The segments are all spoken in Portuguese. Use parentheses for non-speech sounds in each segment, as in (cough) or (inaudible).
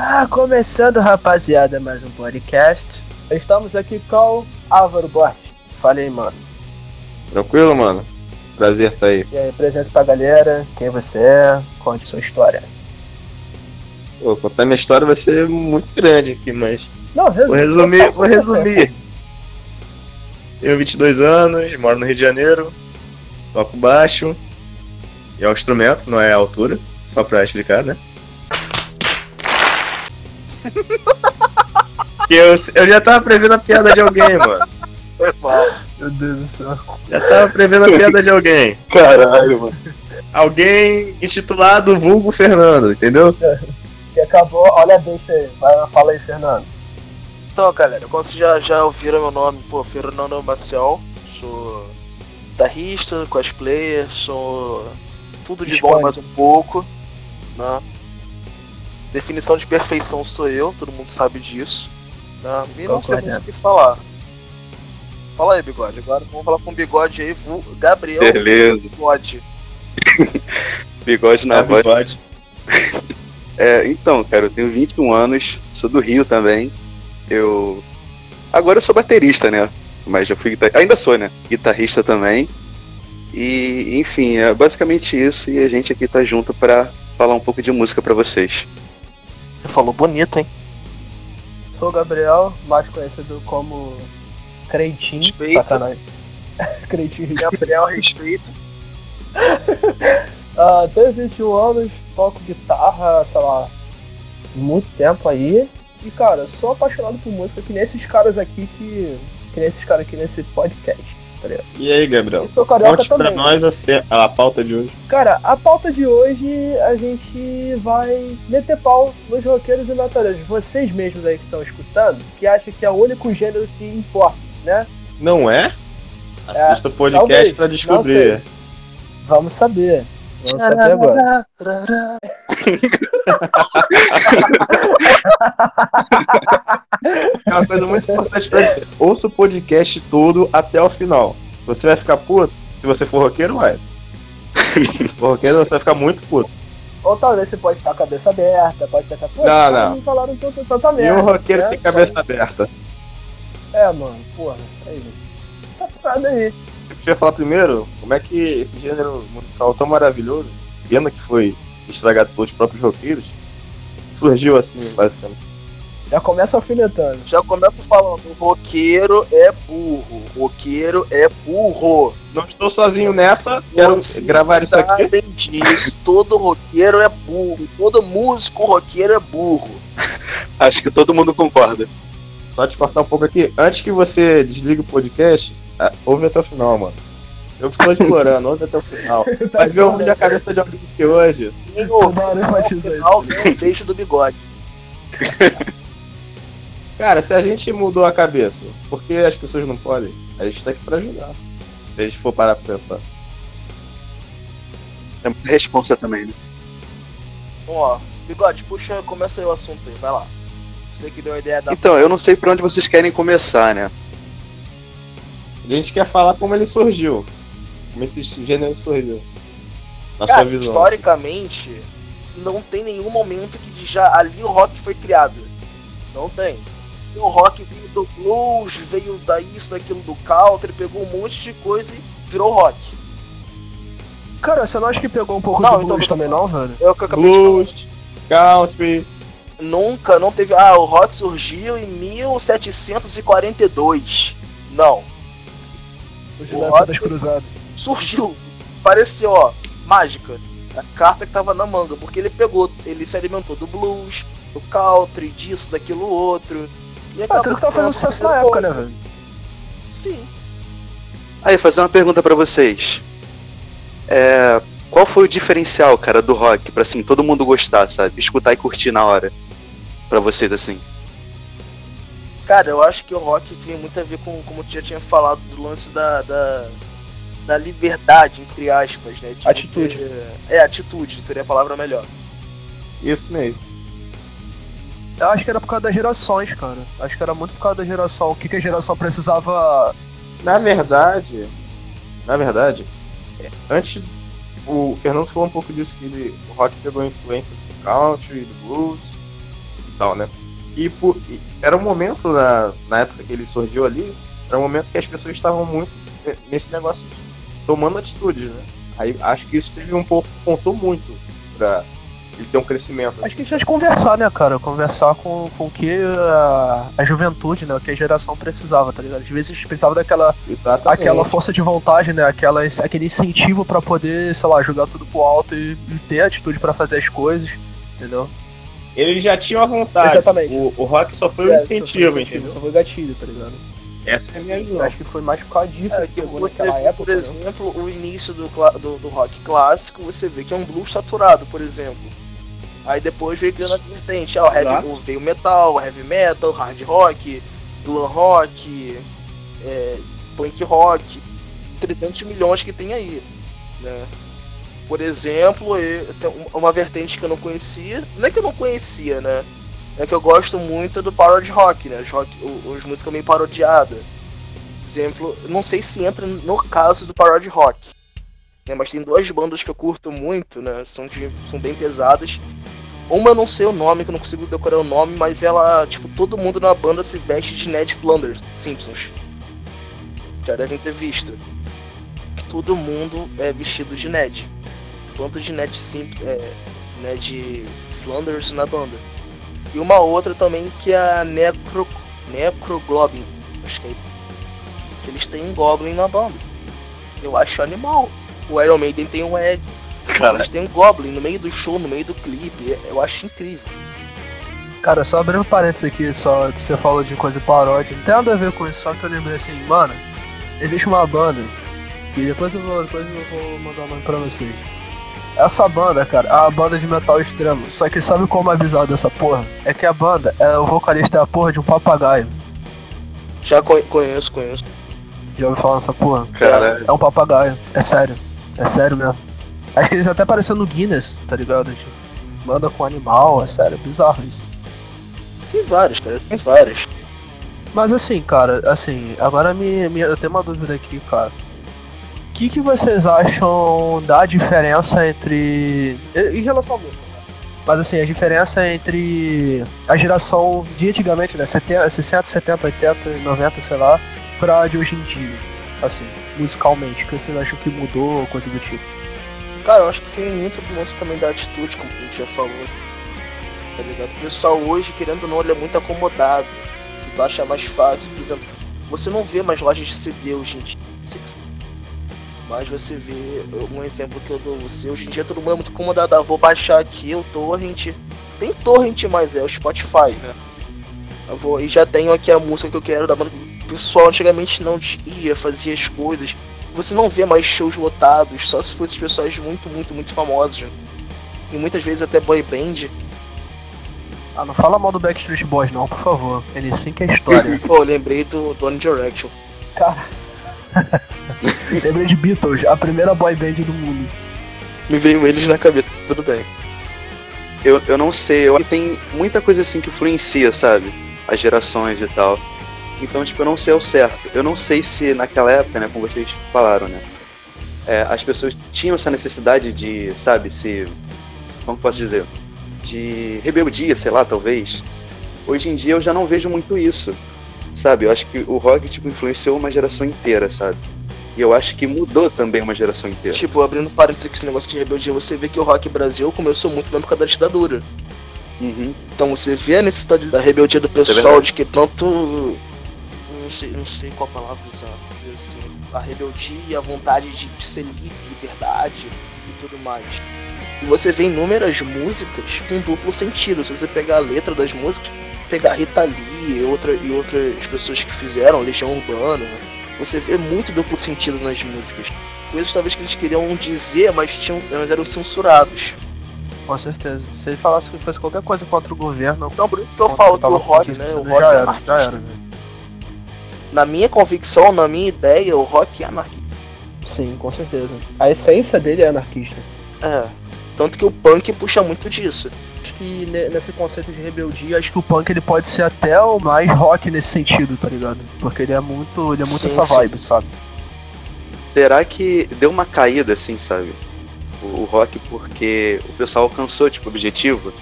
Ah, começando, rapaziada, mais um podcast. Estamos aqui com o Álvaro Borges. Fala aí, mano. Tranquilo, mano? Prazer estar aí. E aí, presente pra galera, quem você é, conte sua história. Pô, contar minha história vai ser muito grande aqui, mas. Não, Vou resumir, vou resumir. Tenho 22 anos, moro no Rio de Janeiro, toco baixo. E é um instrumento, não é a altura, só pra explicar, né? Eu, eu já tava prevendo a piada de alguém, mano. Foi mal. Meu Deus do céu. Já tava prevendo a piada de alguém. Caralho, mano. Alguém intitulado Vulgo Fernando, entendeu? Que acabou, olha bem isso aí. Vai, fala aí, Fernando. Então, galera, como vocês já, já ouviram meu nome, pô, Fernando Maciel, sou guitarrista, cosplayer, sou tudo de bom e mais um pouco, né? Definição de perfeição sou eu, todo mundo sabe disso. Né? E não sei muito o que falar. Fala aí, bigode. Agora vamos falar com o bigode aí, Gabriel Beleza. Bigode. (laughs) Bigode na Na voz. bigode. (laughs) É, então, cara, eu tenho 21 anos, sou do Rio também. Eu. Agora eu sou baterista, né? Mas já fui. guitar- Ainda sou, né? Guitarrista também. E, enfim, é basicamente isso. E a gente aqui tá junto pra falar um pouco de música pra vocês. Você falou bonito, hein? Sou o Gabriel, mais conhecido como Creitinho. Respeito. Sacanagem. (laughs) Creitinho. Gabriel, respeito. (laughs) Ah, tenho 21 anos, toco guitarra, sei lá, muito tempo aí. E cara, sou apaixonado por música que nem esses caras aqui que. Que nem esses caras aqui nesse podcast, tá ligado? E aí, Gabriel? E sou carioca Conte pra também. nós a, ce- a pauta de hoje. Cara, a pauta de hoje a gente vai meter pau nos roqueiros e metaleiros. Vocês mesmos aí que estão escutando, que acham que é o único gênero que importa, né? Não é? É, Assista o podcast talvez, pra descobrir. Vamos saber. Vamos saber agora. É uma coisa muito importante pra dizer. Ouça o podcast todo até o final. Você vai ficar puto? Se você for roqueiro, vai. Se for roqueiro, você vai ficar muito puto. Ou talvez você pode estar com a cabeça aberta, pode pensar, pô, Não, caras não. falaram tanta, tanta E merda. um roqueiro né? tem cabeça aberta. É, mano, porra, aí. Tá parado aí. Eu queria falar primeiro como é que esse gênero musical tão maravilhoso, pena que foi estragado pelos próprios roqueiros, surgiu assim, basicamente. Já começa alfinetando. Já começo falando, roqueiro é burro, roqueiro é burro. Não estou sozinho nessa, quero Vocês gravar isso aqui. sabem disso, todo roqueiro é burro, todo músico roqueiro é burro. (laughs) Acho que todo mundo concorda. Só te cortar um pouco aqui. Antes que você desligue o podcast, ah, ouve até o final, mano. Eu estou explorando, ouve até o final. (laughs) Vai ver o ruim da cabeça de alguém aqui hoje. Enfatiza isso. final tem um beijo do bigode. (laughs) Cara, se a gente mudou a cabeça, por que as pessoas não podem? A gente tá aqui pra ajudar. Se a gente for parar pra pensar. É muita responsa também, né? Então, ó, bigode, puxa, começa aí o assunto aí, vai lá. Você que deu a ideia da. Então, eu não sei por onde vocês querem começar, né? A gente quer falar como ele surgiu. Como esse gênero surgiu. Na Cara, sua visão. historicamente, não tem nenhum momento que já ali o rock foi criado. Não tem. O rock veio do blues, veio da isso, daquilo do country, pegou um monte de coisa e virou rock. Cara, você não acha que pegou um pouco Não, do então- blues também não, velho? É o que eu acabei de falar. Blues, country. Nunca, não teve. Ah, o rock surgiu em 1742. Não. Os O rock- das cruzadas. Surgiu. Pareceu, ó, mágica. A carta que tava na manga, porque ele pegou, ele se alimentou do blues, do country, disso, daquilo outro. E Ah, tudo que tava fazendo sucesso na época, né, velho? Sim. Aí, fazer uma pergunta pra vocês. É, qual foi o diferencial, cara, do rock pra assim todo mundo gostar, sabe? Escutar e curtir na hora. Pra vocês assim. Cara, eu acho que o rock tem muito a ver com, como tu já tinha falado, do lance da, da, da liberdade, entre aspas, né? de Atitude. você- é, atitude, seria a palavra melhor. Isso mesmo. Eu acho que era por causa das gerações, cara. Acho que era muito por causa da geração. O que, que a geração precisava. Na verdade, na verdade, antes o Fernando falou um pouco disso que ele, o rock pegou influência do country, do blues, tal, né? E, por, e era um momento, na, na época que ele surgiu ali, era um momento que as pessoas estavam muito nesse negócio tomando atitudes, né? Aí acho que isso teve um pouco, contou muito pra ele ter um crescimento. Acho que a gente que conversar, né, cara? Conversar com, com o que a, a juventude, né? O que a geração precisava, tá ligado? Às vezes precisava daquela Exatamente. aquela força de vontade, né? Aquela, aquele incentivo pra poder, sei lá, jogar tudo pro alto e, e ter atitude pra fazer as coisas, entendeu? Ele já tinha uma vontade. Exatamente. O, o rock só foi um É, incentivo, só foi, entendeu? Só foi gatilho, tá ligado? Essa é a minha visão. acho que foi mais por causa disso É, que você vê, época. por né? exemplo, o início do, do, do rock clássico, você vê que é um blues saturado, por exemplo. Aí depois veio criando a vertente, ah, o heavy, o- veio metal, heavy metal, hard rock, glam rock, é, punk rock, 300 milhões que tem aí, né? Por exemplo, eu- um- uma vertente que eu não conhecia, não é que eu não conhecia, né? É que eu gosto muito do parody rock, né? Os, rock, os músicas meio parodiadas exemplo, não sei se entra no caso do parody rock, né, mas tem duas bandas que eu curto muito, né, são, de- são bem pesadas. Uma eu não sei o nome, que eu não consigo decorar o nome, mas ela, tipo, todo mundo na banda se veste de Ned Flanders, Simpsons. Já devem ter visto. Todo mundo é vestido de Ned. Quanto de Ned Simp é, Ned Flanders na banda. E uma outra também que é a Necro, Necroglobin. Acho que é que eles têm um Goblin na banda. Eu acho animal. O Iron Maiden tem um Ed. Cara, Eles têm um Goblin no meio do show, no meio do clipe. Eu acho incrível. Cara, só abrindo parênteses aqui, só que você falou de coisa paródia, não tem nada a ver com isso, só que eu lembrei assim, mano, existe uma banda, que depois eu vou, depois eu vou mandar o nome pra vocês. Essa banda, cara, é uma banda de metal extremo, só que sabe como é bizarro dessa porra? É que a banda, é, o vocalista é a porra de um papagaio. Já co- conheço, conheço. Já ouviu falar nessa porra? cara, É um papagaio, é sério, é sério mesmo. Acho que eles até apareceram no Guinness, tá ligado? Tipo, banda com animal, é sério, é bizarro isso. Tem vários, cara. Tem vários. Mas assim, cara, assim, agora me, me- eu tenho uma dúvida aqui, cara. Que, que vocês acham da diferença entre. Em relação à música, né? Mas assim, a diferença entre a geração de antigamente, né? 70, 60, 70, 80, 90, sei lá, pra de hoje em dia. Assim, musicalmente. O que vocês acham que mudou, coisa do tipo? Cara, eu acho que tem muito lance também da atitude, como a gente já falou. Tá ligado? O pessoal hoje, querendo ou não, ele é muito acomodado. Tu acha mais fácil, por exemplo. Você não vê mais lojas de CD hoje em dia. Mas você vê um exemplo que eu dou você. Hoje em dia todo mundo é muito acomodado. Ah, vou baixar aqui o torrent. Tem torrent, mas é o Spotify, né? Eu vou e já tenho aqui a música que eu quero da banda. O pessoal antigamente não ia, fazia as coisas. Você não vê mais shows lotados, só se fossem pessoas muito, muito, muito famosas. né? E muitas vezes até boy band. Ah, não fala mal do Backstreet Boys, não, por favor. Ele sim que é história. (laughs) Pô, eu lembrei do Donny Direction. Cara. (laughs) Lembrei de Beatles, a primeira boy band do mundo. Me veio eles na cabeça, tudo bem. eu, eu não sei, eu acho que tem muita coisa assim que influencia, sabe? As gerações e tal. Então, tipo, eu não sei ao certo. Eu não sei se naquela época, né, como vocês falaram, né? é, as pessoas tinham essa necessidade de, sabe, se. Como posso dizer? De rebeldia, sei lá, talvez. Hoje em dia eu já não vejo muito isso. Sabe? Eu acho que o rock, tipo, influenciou uma geração inteira, sabe? E eu acho que mudou também uma geração inteira. Tipo, abrindo parênteses aqui esse negócio de rebeldia, você vê que o rock Brasil começou muito na época da ditadura. Uhum. Então você vê a necessidade da rebeldia do pessoal, verdade. de que tanto. Não sei, não sei qual palavra usar, dizer assim. A rebeldia e a vontade de, de ser livre, liberdade e tudo mais. E você vê inúmeras músicas com duplo sentido. Se você pegar a letra das músicas, pegar Rita Lee e, outra, e outras pessoas que fizeram, Legião Urbana, você vê muito duplo sentido nas músicas. Coisas talvez que eles queriam dizer, mas, tinham, mas eram censurados. Com certeza. Se ele falasse que fosse qualquer coisa contra o governo, Então por isso que eu falo que tava o rock, né? O já rock é era, anarquista. já era, velho. Na minha convicção, na minha ideia, o rock é anarquista. Sim, com certeza. A essência dele é anarquista. É. Tanto que o punk puxa muito disso. Acho que ne- nesse conceito de rebeldia, acho que o punk ele pode ser até o mais rock nesse sentido, tá ligado? Porque ele é muito, ele é muito Sim, essa sim. vibe, sabe? Será que deu uma caída, assim, sabe? O, o rock, porque o pessoal alcançou, tipo, o objetivo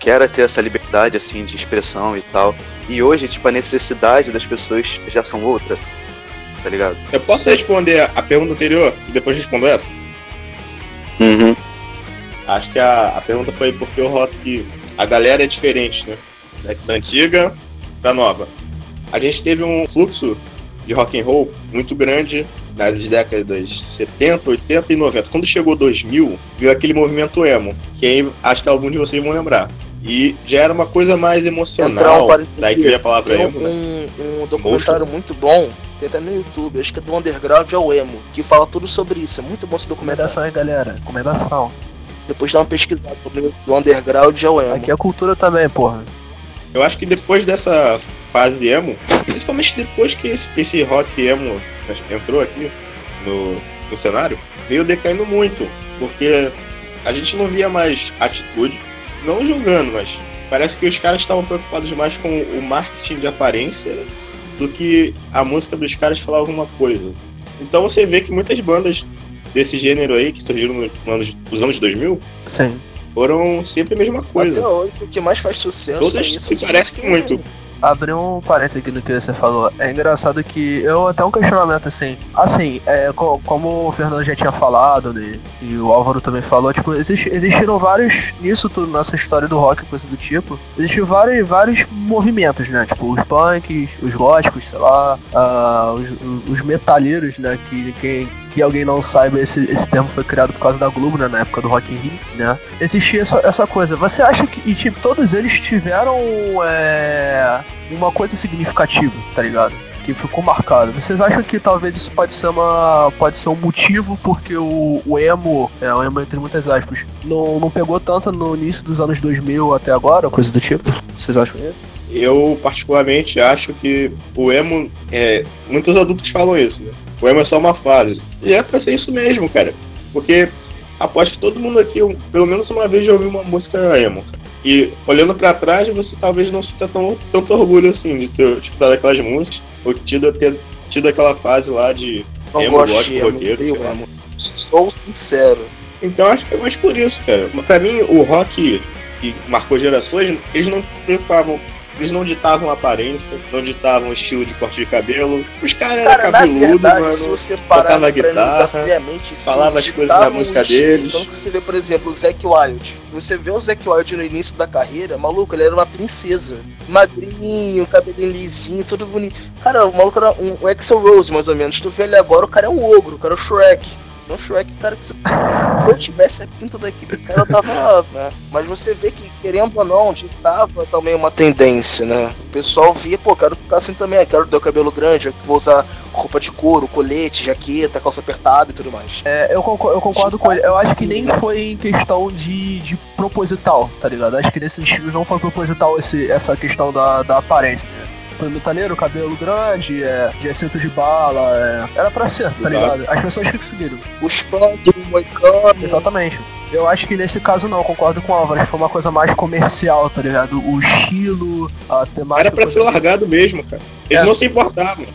que era ter essa liberdade, assim, de expressão e tal. E hoje, tipo, a necessidade das pessoas já são outra, tá ligado? Eu posso responder a pergunta anterior e depois responder essa? Uhum. Acho que a, a pergunta foi porque o rock. A galera é diferente, né? Da antiga pra nova. A gente teve um fluxo de rock and roll muito grande nas décadas 70, 80 e 90. Quando chegou 2000, veio aquele movimento emo, que aí acho que alguns de vocês vão lembrar. E já era uma coisa mais emocional. Um daí que veio a palavra emo. né? um, um documentário muito bom, tem até no YouTube, acho que é do Underground ao Emo, que fala tudo sobre isso. É muito bom esse documentário. Recomendação aí, galera. Recomendação. Depois dá uma pesquisada no- do Underground ao Emo. Aqui é cultura também, porra. Eu acho que depois dessa fase emo, principalmente depois que esse, esse rock emo entrou aqui no, no cenário, veio decaindo muito. Porque a gente não via mais atitude, não julgando, mas parece que os caras estavam preocupados mais com o marketing de aparência do que a música dos caras falar alguma coisa. Então você vê que muitas bandas desse gênero aí, que surgiram no- nos anos, nos anos 2000, Sim. foram sempre a mesma coisa. Até hoje, o que mais faz sucesso Todas é isso. se essas parecem músicas muito. Abrir um parênteses aqui do que você falou. É engraçado que eu até um questionamento assim. Assim, é, co- como o Fernando já tinha falado, né, e o Álvaro também falou, tipo, existe- existiram vários. Nisso tudo, nessa história do rock, coisa do tipo, existiram vários, vários movimentos, né? Tipo, os punks, os góticos, sei lá, ah, os, os metalheiros, né? Que quem. Que alguém não saiba, esse, esse termo foi criado por causa da Globo, né? Na época do Rock in Rio, né? Existia essa, essa coisa. Você acha que. E, tipo, todos eles tiveram. É, uma coisa significativa, tá ligado? Que ficou marcado. Vocês acham que talvez isso pode ser uma. pode ser um motivo porque o, o emo, é, o emo entre muitas aspas, não, não pegou tanto no início dos anos 2000 até agora, coisa do tipo? Vocês acham isso? Eu, particularmente, acho que o emo. É, muitos adultos falam isso, né? O emo é só uma fase. E é pra ser isso mesmo, cara. Porque aposto que todo mundo aqui, pelo menos uma vez, já ouviu uma música emo. cara. E olhando pra trás, você talvez não sinta tão, tanto orgulho assim de ter escutado aquelas músicas, ou tido, ter tido aquela fase lá de. Não Emo, gosto de emo, roqueiro, sei lá. Sou sincero. Então acho que é mais por isso, cara. Pra mim, o rock que marcou gerações, eles não preocupavam. Eles não ditavam aparência, não ditavam estilo de corte de cabelo. Os caras eram Cara, na cabeludos, verdade, mano. se você parar tocava pra guitarra, friamente, falava as coisas da música um deles. Tanto que você vê, por exemplo, o Zac Wild. Você vê o Zac Wild no início da carreira, maluco, ele era uma princesa. Magrinho, cabelinho lisinho, tudo bonito. Cara, o maluco era um, um Axel Rose, mais ou menos. Tu vê ele agora, o cara é um ogro, o cara é o Shrek. Não Shrek, cara, que se, se eu tivesse a pinta daquele cara, tava lá, né? Mas você vê que, querendo ou não, ditava também uma tendência, né? O pessoal via, pô, quero ficar assim também, quero ter o cabelo grande, vou usar roupa de couro, colete, jaqueta, calça apertada e tudo mais. É, eu, concordo, eu concordo com ele. Eu acho que nem foi em questão de, de proposital, tá ligado? Acho que nesse estilo não foi proposital esse, essa questão da, da aparência. Foi metaleiro, cabelo grande, é, de cinto de bala, é, era pra ser, tá ligado? As pessoas que conseguiram. Os punk, o moicano, Exatamente. Eu acho que nesse caso não, concordo com o Álvaro. acho que Foi uma coisa mais comercial, tá ligado? O estilo, a temática. Era pra ser coisa- largado mesmo, cara. Eles É. não se importavam.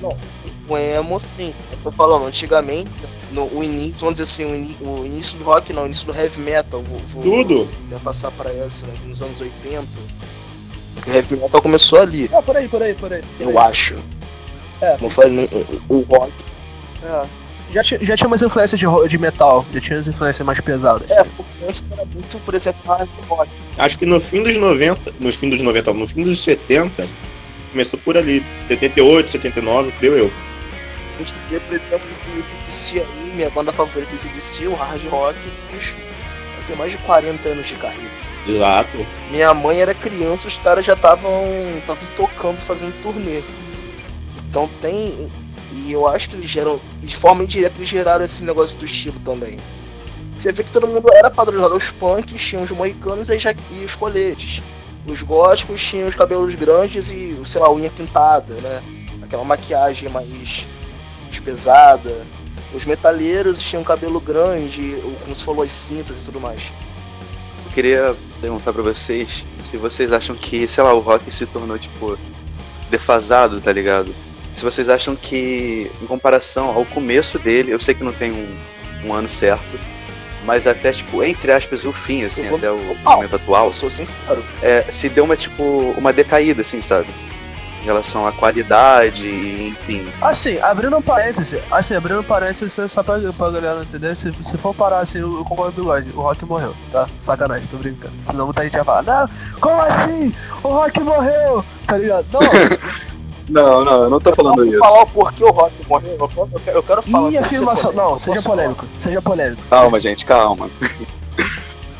Nossa, o emo sim. Eu tô falando, antigamente, no, o início, vamos dizer assim, o, início do rock não, o início do heavy metal, vou, vou Tudo. até passar pra essa, né, nos anos 80. O heavy metal começou ali, Ah, peraí, peraí, peraí. eu acho. É, Como eu falei, o, o rock. é. Já, tinha, já tinha umas influências de, de metal, já tinha as influências mais pesadas. É, porque antes era muito, por exemplo, hard rock. Acho que no fim dos 90, no fim dos 90, no fim dos 70, começou por ali. 78, 79, deu eu. A gente vê, por exemplo, que esse DC aí, minha banda favorita esse DC, o hard rock, tem mais de 40 anos de carreira. Exato. Minha mãe era criança, os caras já estavam estavam tocando, fazendo turnê. Então tem. E eu acho que eles geram. De forma indireta, eles geraram esse negócio do estilo também. Você vê que todo mundo era padronizado. Os punks tinham os moicanos e, já, e os coletes. Os góticos tinham os cabelos grandes e, sei lá, a unha pintada, né? Aquela maquiagem mais, mais pesada. Os metaleiros tinham cabelo grande, como se falou, as cintas e tudo mais. Eu queria perguntar pra vocês se vocês acham que, sei lá, o rock se tornou, tipo, defasado, tá ligado? Se vocês acham que, em comparação ao começo dele, eu sei que não tem um, um ano certo, mas até, tipo, entre aspas, o fim, assim, vou- até o momento atual, Eu sou sincero. é, se deu uma, tipo, uma decaída, assim, sabe? Em relação à qualidade, e, enfim. Assim, abrindo um parêntese, assim, abrindo um parêntese só pra, pra galera entender, se, se for parar assim, eu, eu concordo com o bigode, o Rock morreu, tá? Sacanagem, tô brincando. Senão muita gente vai falar, não, como assim? O Rock morreu, tá ligado? Não, (laughs) Não, não, eu não tô falando Posso isso. falar o porquê o Rock morreu? Eu quero, eu quero- eu falar. ser afirmação, polêmico. não, Eu seja polêmico, seja polêmico. Calma, (laughs) gente, calma.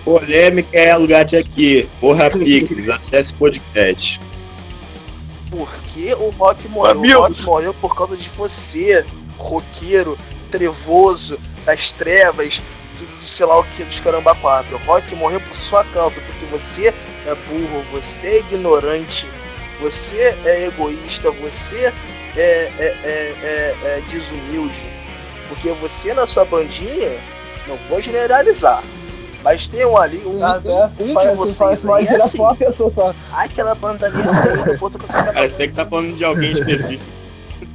Polêmica é lugar de aqui. Porra, (laughs) Pix, acesse podcast. Por que o Rock morreu? Amigos. O Rock morreu por causa de você, roqueiro, trevoso, das trevas, do, do sei lá o que, dos caramba 4. O Rock morreu por sua causa, porque você é burro, você é ignorante, você é egoísta, você é, é, é, é, é desumilde. Porque você na sua bandinha, não vou generalizar, mas tem um ali, um, Tá, um, um de vocês aí é assim. uma pessoa só. Ai, aquela banda ali é ruim, não vou tocar com tem que tá falando de alguém específico.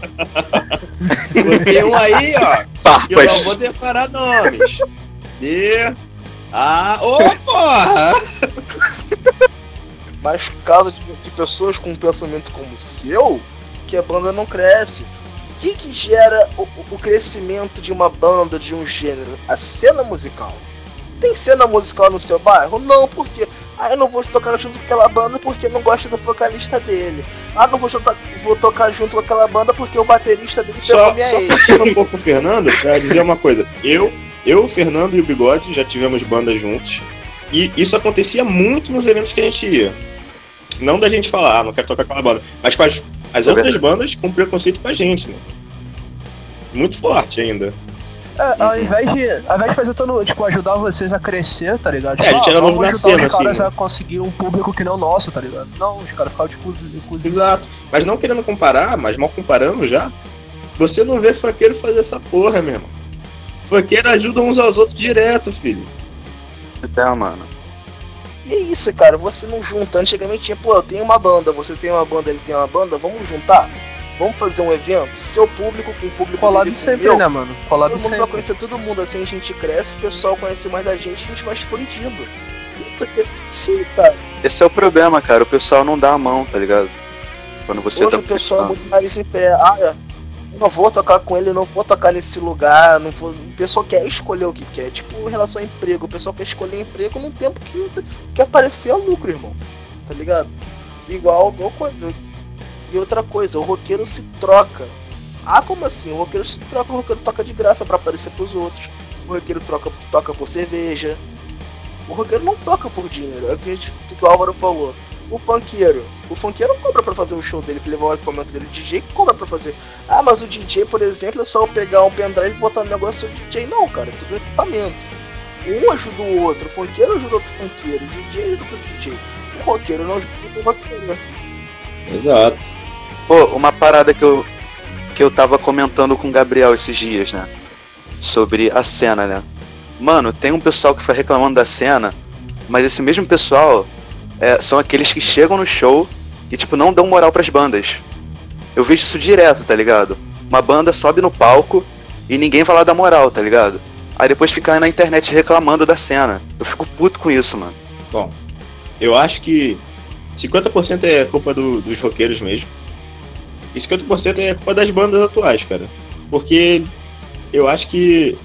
(laughs) Tem um aí, ó, eu não vou decorar nomes. E. Ah, ô porra! Mas por causa de, de pessoas com um pensamento como o seu, que a banda não cresce. O que, que gera o, o crescimento de uma banda, de um gênero? A cena musical. Tem cena musical no seu bairro? Não, porque ah, eu não vou tocar junto com aquela banda porque eu não gosto do vocalista dele. Ah, não vou, juntar- vou tocar junto com aquela banda porque o baterista dele pegou Só, minha só ex. um pouco o Fernando pra dizer uma coisa. Eu, eu, o Fernando e o Bigode já tivemos bandas juntos. E isso acontecia muito nos eventos que a gente ia. Não da gente falar, ah, não quero tocar com aquela banda. Mas com as, as É outras bandas com preconceito com a gente, né? Muito forte ainda. É, ao invés de, ao invés de fazer todo, tipo, ajudar vocês a crescer, tá ligado? É, a gente era vamos novo na ajudar cena, os caras assim, a conseguir um público que não é o nosso, tá ligado? Não, os caras ficavam, tipo, com Exato. Mas não querendo comparar, mas mal comparando já, você não vê funkeiro fazer essa porra, meu irmão. Funkeiro ajuda uns aos outros direto, filho. É, mano. E é isso, cara, você não junta. Antigamente tinha, pô, eu tenho uma banda, você tem uma banda, ele tem uma banda, vamos juntar? Vamos fazer um evento? Seu público com o público o sempre, meu, né, mano? Collab Todo mundo vai sempre. conhecer todo mundo, assim a gente cresce, o pessoal conhece mais da gente, a gente vai expandindo. Isso aqui é sim, cara. Esse é o problema, cara. O pessoal não dá a mão, tá ligado? Quando você Hoje tá o pessoal é muito mais em pé. Ah, é, eu não vou tocar com ele, não vou tocar nesse lugar. Não vou... O pessoal quer escolher o que quer. Tipo, em relação a emprego. O pessoal quer escolher emprego num tempo que quer aparecer a lucro, irmão. Tá ligado? Igual, igual coisa. E outra coisa, o roqueiro se troca. Ah, como assim? O roqueiro se troca, o roqueiro toca de graça pra aparecer pros outros. O roqueiro troca, toca por cerveja. O roqueiro não toca por dinheiro. É o que, gente, o que o Álvaro falou. O funkeiro. O funkeiro cobra pra fazer o show dele, pra levar o equipamento dele. O DJ cobra pra fazer. Ah, mas o DJ, por exemplo, é só eu pegar um pendrive e botar no negócio do DJ. Não, cara, é tudo equipamento. Um ajuda o outro, o funkeiro ajuda outro funkeiro, o DJ ajuda outro DJ. O roqueiro não ajuda o roqueiro. Exato. Pô, uma parada que eu, que eu tava comentando com o Gabriel esses dias, né? Sobre a cena, né? Mano, tem um pessoal que foi reclamando da cena, mas esse mesmo pessoal é, são aqueles que chegam no show e, tipo, não dão moral pras bandas. Eu vejo isso direto, tá ligado? Uma banda sobe no palco e ninguém vai lá dar moral, tá ligado? Aí depois fica aí na internet reclamando da cena. Eu fico puto com isso, mano. Bom, eu acho que 50% é culpa do- dos roqueiros mesmo. E 50% é culpa das bandas atuais, cara. Porque eu acho que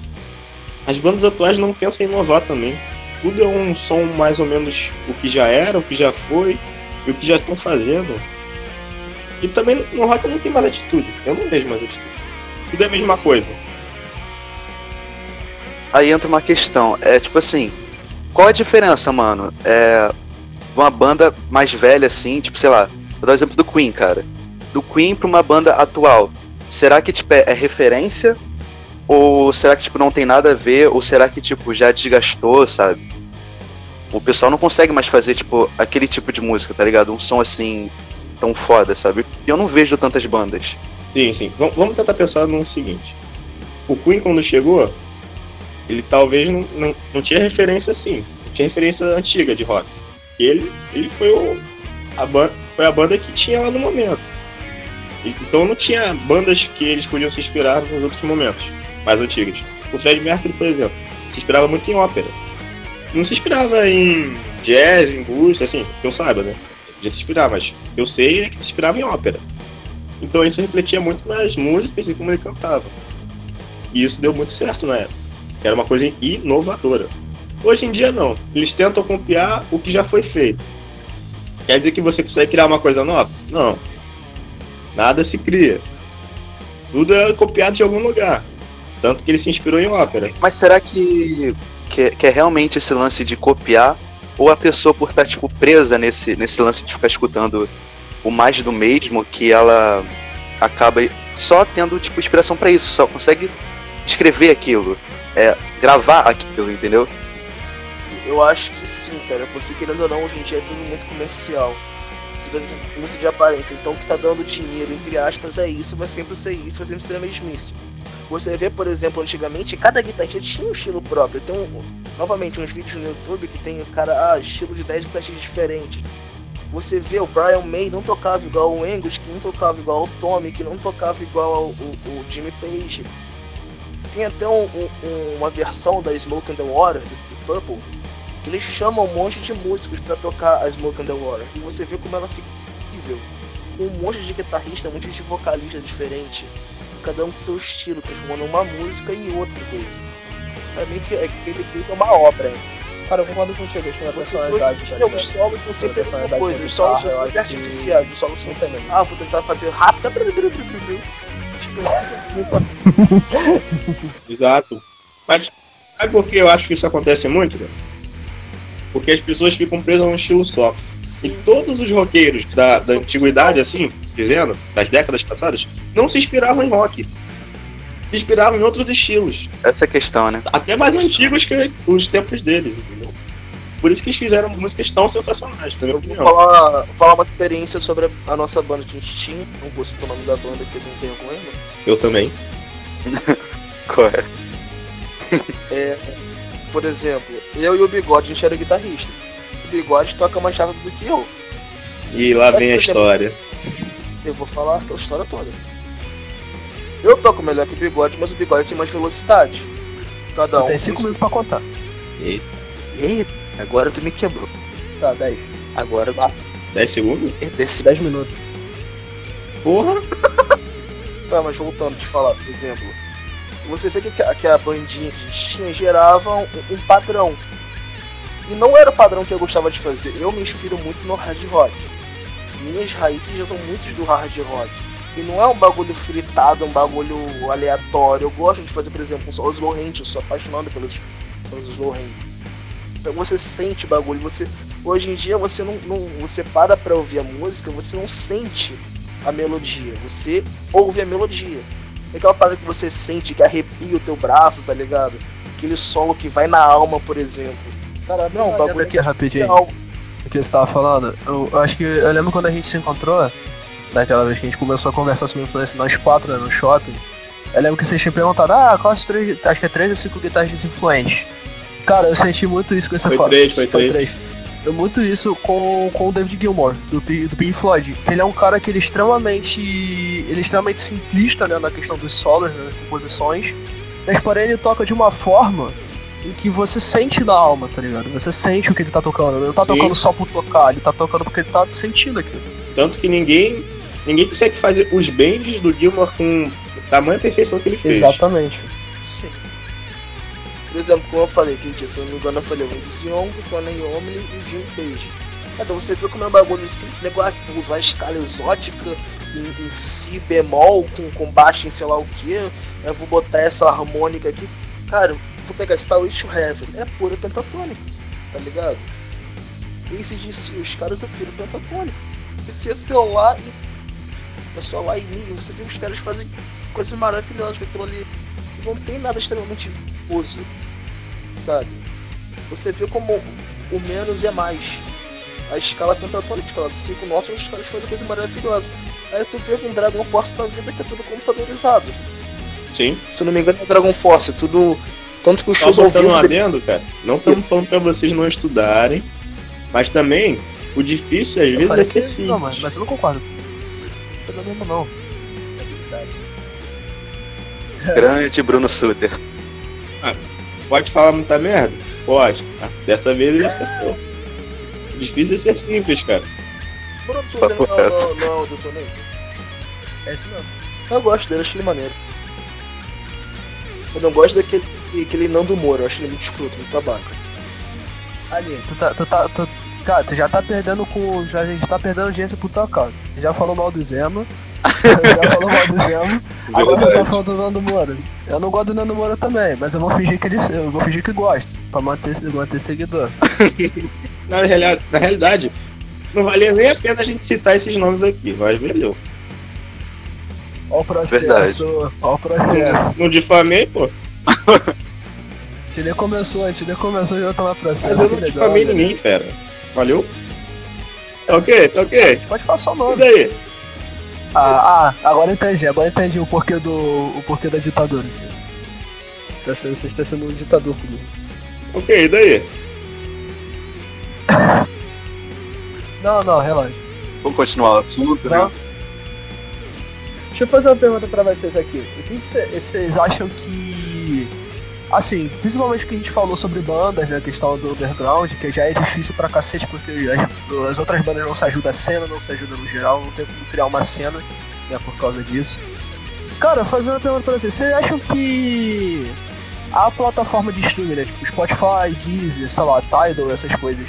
as bandas atuais não pensam em inovar também. Tudo é um som mais ou menos o que já era, o que já foi e o que já estão fazendo. E também no rock não tem mais atitude. Eu não vejo mais atitude. Tudo é a mesma coisa. Aí entra uma questão, é tipo assim, qual a diferença, mano? É uma banda mais velha assim, tipo, sei lá, vou dar o exemplo do Queen, cara. Do Queen pra uma banda atual. Será que tipo é, é referência ou será que tipo não tem nada a ver ou será que tipo já desgastou, sabe? O pessoal não consegue mais fazer tipo aquele tipo de música, tá ligado? Um som assim tão foda, sabe? E eu não vejo tantas bandas. Sim, sim. Vam- Vamos tentar pensar no seguinte. O Queen, quando chegou, ele talvez não, não, não tinha referência assim. Tinha referência antiga de rock. Ele, ele foi, o, a foi a banda que tinha lá no momento. Então não tinha bandas que eles podiam se inspirar nos outros momentos mais antigos. O Fred Mercury, por exemplo, se inspirava muito em ópera. Não se inspirava em jazz, em blues, assim, que eu saiba, né? Podia se inspirar, mas eu sei é que se inspirava em ópera. Então isso refletia muito nas músicas e como ele cantava. E isso deu muito certo na época. Era uma coisa inovadora. Hoje em dia não. Eles tentam copiar o que já foi feito. Quer dizer que você consegue criar uma coisa nova? Não. Nada se cria. Tudo é copiado de algum lugar. Tanto que ele se inspirou em ópera. Mas será que, que, é, que é realmente esse lance de copiar? Ou a pessoa, por estar tipo, presa nesse, nesse lance de ficar escutando o mais do mesmo, que ela acaba só tendo tipo, inspiração para isso, só consegue escrever aquilo, é, gravar aquilo, entendeu? Eu acho que sim, cara, porque querendo ou não, hoje em dia é tudo muito comercial. Tudo muito de aparência. Então o que tá dando dinheiro, entre aspas, é isso, vai sempre ser isso, vai sempre ser a mesmice. Você vê, por exemplo, antigamente, cada guitarrista tinha um estilo próprio. Tem, um, novamente, uns vídeos no YouTube que tem o cara, ah, estilo de 10 guitarristas diferentes. Você vê o Brian May não tocava igual o Angus, que não tocava igual o Tommy, que não tocava igual ao, o, o Jimmy Page. Tem até um, um, uma versão da Smoke and the Water, do, do Purple, eles chamam um monte de músicos para tocar a Smoke and the Water. E você vê como ela fica incrível. Um monte de guitarrista, um monte de vocalista diferente cada um com seu estilo, transformando uma música em outra coisa. Pra mim, que aquele clipe é uma obra. Cara, eu concordo contigo, acho que Você personalidade. Tá os solos são sempre a coisa, os solos são sempre artificiais, os solos são. Ah, vou tentar fazer rápido. (laughs) Exato. Mas sabe por que eu acho que isso acontece muito, cara? Porque as pessoas ficam presas a um estilo só. Sim. E todos os roqueiros da, da antiguidade, assim, dizendo, das décadas passadas, não se inspiravam em rock. Se inspiravam em outros estilos. Essa é a questão, né? Até mais antigos que os tempos deles, entendeu? Por isso que eles fizeram músicas tão sensacionais, na minha opinião. Vou falar, falar uma experiência sobre a nossa banda que a gente tinha. Não vou citar o nome da banda que eu tenho vergonha, mano. Eu também. (laughs) Qual é? é? Por exemplo, eu e o Bigode, a gente era guitarrista. O Bigode toca mais rápido do que eu. E lá vem a história. Eu vou falar a história toda. Eu toco melhor que o Bigode, mas o Bigode tem mais velocidade. Cada um. Tem 5 minutos pra contar. Eita. Eita, agora tu me quebrou. Tá, 10. Agora tu. 10 segundos? 10 é, minutos. Porra! tá, mas voltando te falar, por exemplo, você vê que a, que a bandinha que tinha gerava um, um, padrão. E não era o padrão que eu gostava de fazer. Eu me inspiro muito no hard rock. Minhas raízes já são muitas do hard rock. E não é um bagulho fritado, um bagulho aleatório. Eu gosto de fazer, por exemplo, um solo slow hand. Eu sou apaixonado pelos solos slow hand. Então você sente o bagulho. Você, hoje em dia você não, não você para pra ouvir a música, você não sente a melodia. Você ouve a melodia. Aquela parada que você sente, que arrepia o teu braço, tá ligado? Aquele solo que vai na alma, por exemplo. Cara, não, um bagulho aqui rapidinho. O que você tava falando? Eu, eu, acho que eu lembro quando a gente se encontrou, daquela vez que a gente começou a conversar sobre influência, nós quatro né, no shopping. Eu lembro que vocês tinham perguntado, ah, quais três, acho que é três ou cinco guitarras influentes. Cara, eu senti muito isso com essa foto. Foi três, foi, foi três. três muito isso com, com o David Gilmour, do, do Pink Floyd. Ele é um cara que ele é extremamente. Ele é extremamente simplista né, na questão dos solos, né, das composições. Mas porém ele toca de uma forma em que você sente na alma, tá ligado? Você sente o que ele tá tocando. Ele não tá Sim. tocando só por tocar, ele tá tocando porque ele tá sentindo aquilo. Tanto que ninguém. Ninguém consegue fazer os bends do Gilmour com tamanha perfeição que ele fez. Exatamente. Sim. Por exemplo, como eu falei, que se eu não me engano, eu falei o Angus Young, o Tony Omni e o Jim Page. Cara, você vê como é um bagulho simples, negócio de usar escala exótica em, em si bemol, com, com baixo em sei lá o que. Eu vou botar essa harmônica aqui. Cara, vou pegar Star Wars Heaven, é pura pentatônica, tá ligado? Esse disse, os caras é tudo pentatônico. Esse é celular e. É celular e mim, você vê os caras fazem coisas maravilhosas com aquilo ali não tem nada extremamente virtuoso, sabe? Você vê como o menos é mais. A escala pentatônica, a escala de 5 notas, os caras fazem coisa maravilhosa. Aí tu vê com Dragon Force da vida que é tudo computadorizado. Sim. Se não me engano é Dragon Force, é tudo. Tanto que os shows ao vivo. adendo, cara. Não estamos falando pra vocês não estudarem, mas também o difícil às vezes é ser simples. Não, mas, mas eu não concordo. Não, não. Grande Bruno Suter. Ah, pode falar muita merda? Pode. Ah, Dessa vez ele acertou. Difícil é ser simples, cara. Bruno não, reto. não, não, do Tonei. É isso mesmo. Eu gosto dele, acho ele maneiro. Eu não gosto daquele aquele Nando Moura, eu acho ele muito escroto, muito tabaca. Ali, tu tá, tu tá, tu, cara, tu já tá perdendo com, já, a gente tá perdendo audiência por tua causa. Tu já falou mal do Zema, já falou mal do Zema, agora tá falando do Nando Moura. Eu não gosto do Nando Moura também, mas eu vou fingir que ele, eu vou fingir que gosto, pra manter, manter seguidor. (laughs) Na, reali- na realidade, não valia nem a pena a gente citar esses nomes aqui, mas valeu. Ó o processo, Verdade. ó o processo. Não difamei, pô. Nem começou, a gente nem começou já tomar processo. Mas eu não difamei né? ninguém, fera. Valeu? Tá ok, tá ok. Pode falar só o E nome. daí? Ah, ah, agora entendi, agora entendi o porquê do. o porquê da ditadura. Você tá sendo, você está sendo um ditador comigo. Ok, e daí? (coughs) Não, não, relaxa. Vamos continuar o assunto, né? Deixa eu fazer uma pergunta pra vocês aqui. O que cê- vocês acham que. Assim, principalmente que a gente falou sobre bandas, né? A questão do underground, que já é difícil pra cacete, porque as, as outras bandas não se ajudam a cena, não se ajudam no geral, não tem como criar uma cena, né? Por causa disso. Cara, fazendo uma pergunta pra vocês, vocês acham que a plataforma de streaming, né? Tipo Spotify, Deezer, sei lá, Tidal, essas coisas,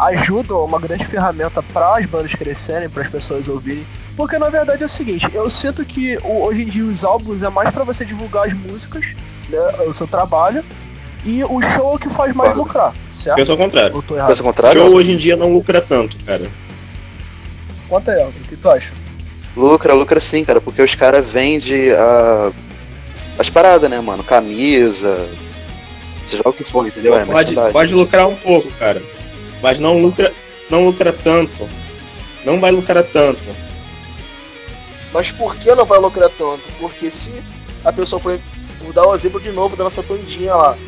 ajudam uma grande ferramenta para as bandas crescerem, para as pessoas ouvirem. Porque na verdade é o seguinte, eu sinto que hoje em dia os álbuns é mais pra você divulgar as músicas, né, o seu trabalho, e o show é o que faz mais Concordo. lucrar, certo? Pensa ao contrário. Pensa ao contrário? Show hoje em dia não lucra tanto, cara. Conta aí, Elton, o que tu acha? Lucra, lucra sim, cara, porque os caras vendem a... as paradas, né, mano? Camisa, seja lá o que for, entendeu? É, pode, pode lucrar um pouco, cara. Mas não lucra, não lucra tanto. Não vai lucrar tanto. Mas por que não vai lucrar tanto? Porque se a pessoa for. Vou dar o exemplo de novo da nossa bandinha lá.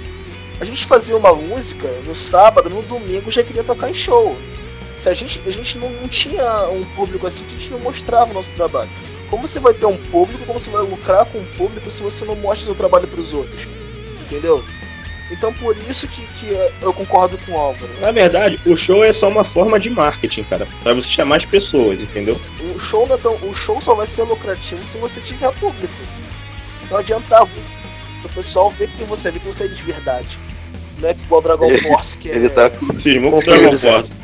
A gente fazia uma música no sábado, no domingo já queria tocar em show. Se a gente, a gente não, não tinha um público assim, a gente não mostrava o nosso trabalho. Como você vai ter um público, como você vai lucrar com o público se você não mostra o seu trabalho para os outros? Entendeu? Então por isso que, que eu concordo com o Álvaro. Na verdade, o show é só uma forma de marketing, cara. Pra você chamar as pessoas, entendeu? O show, não é tão, o show só vai ser lucrativo se você tiver público. Não adianta o pessoal ver quem você ver quem você é de verdade. Não é que igual Dragon Ele- Force, que Ele é. tá Cismou com o Confio, Dragon. Force.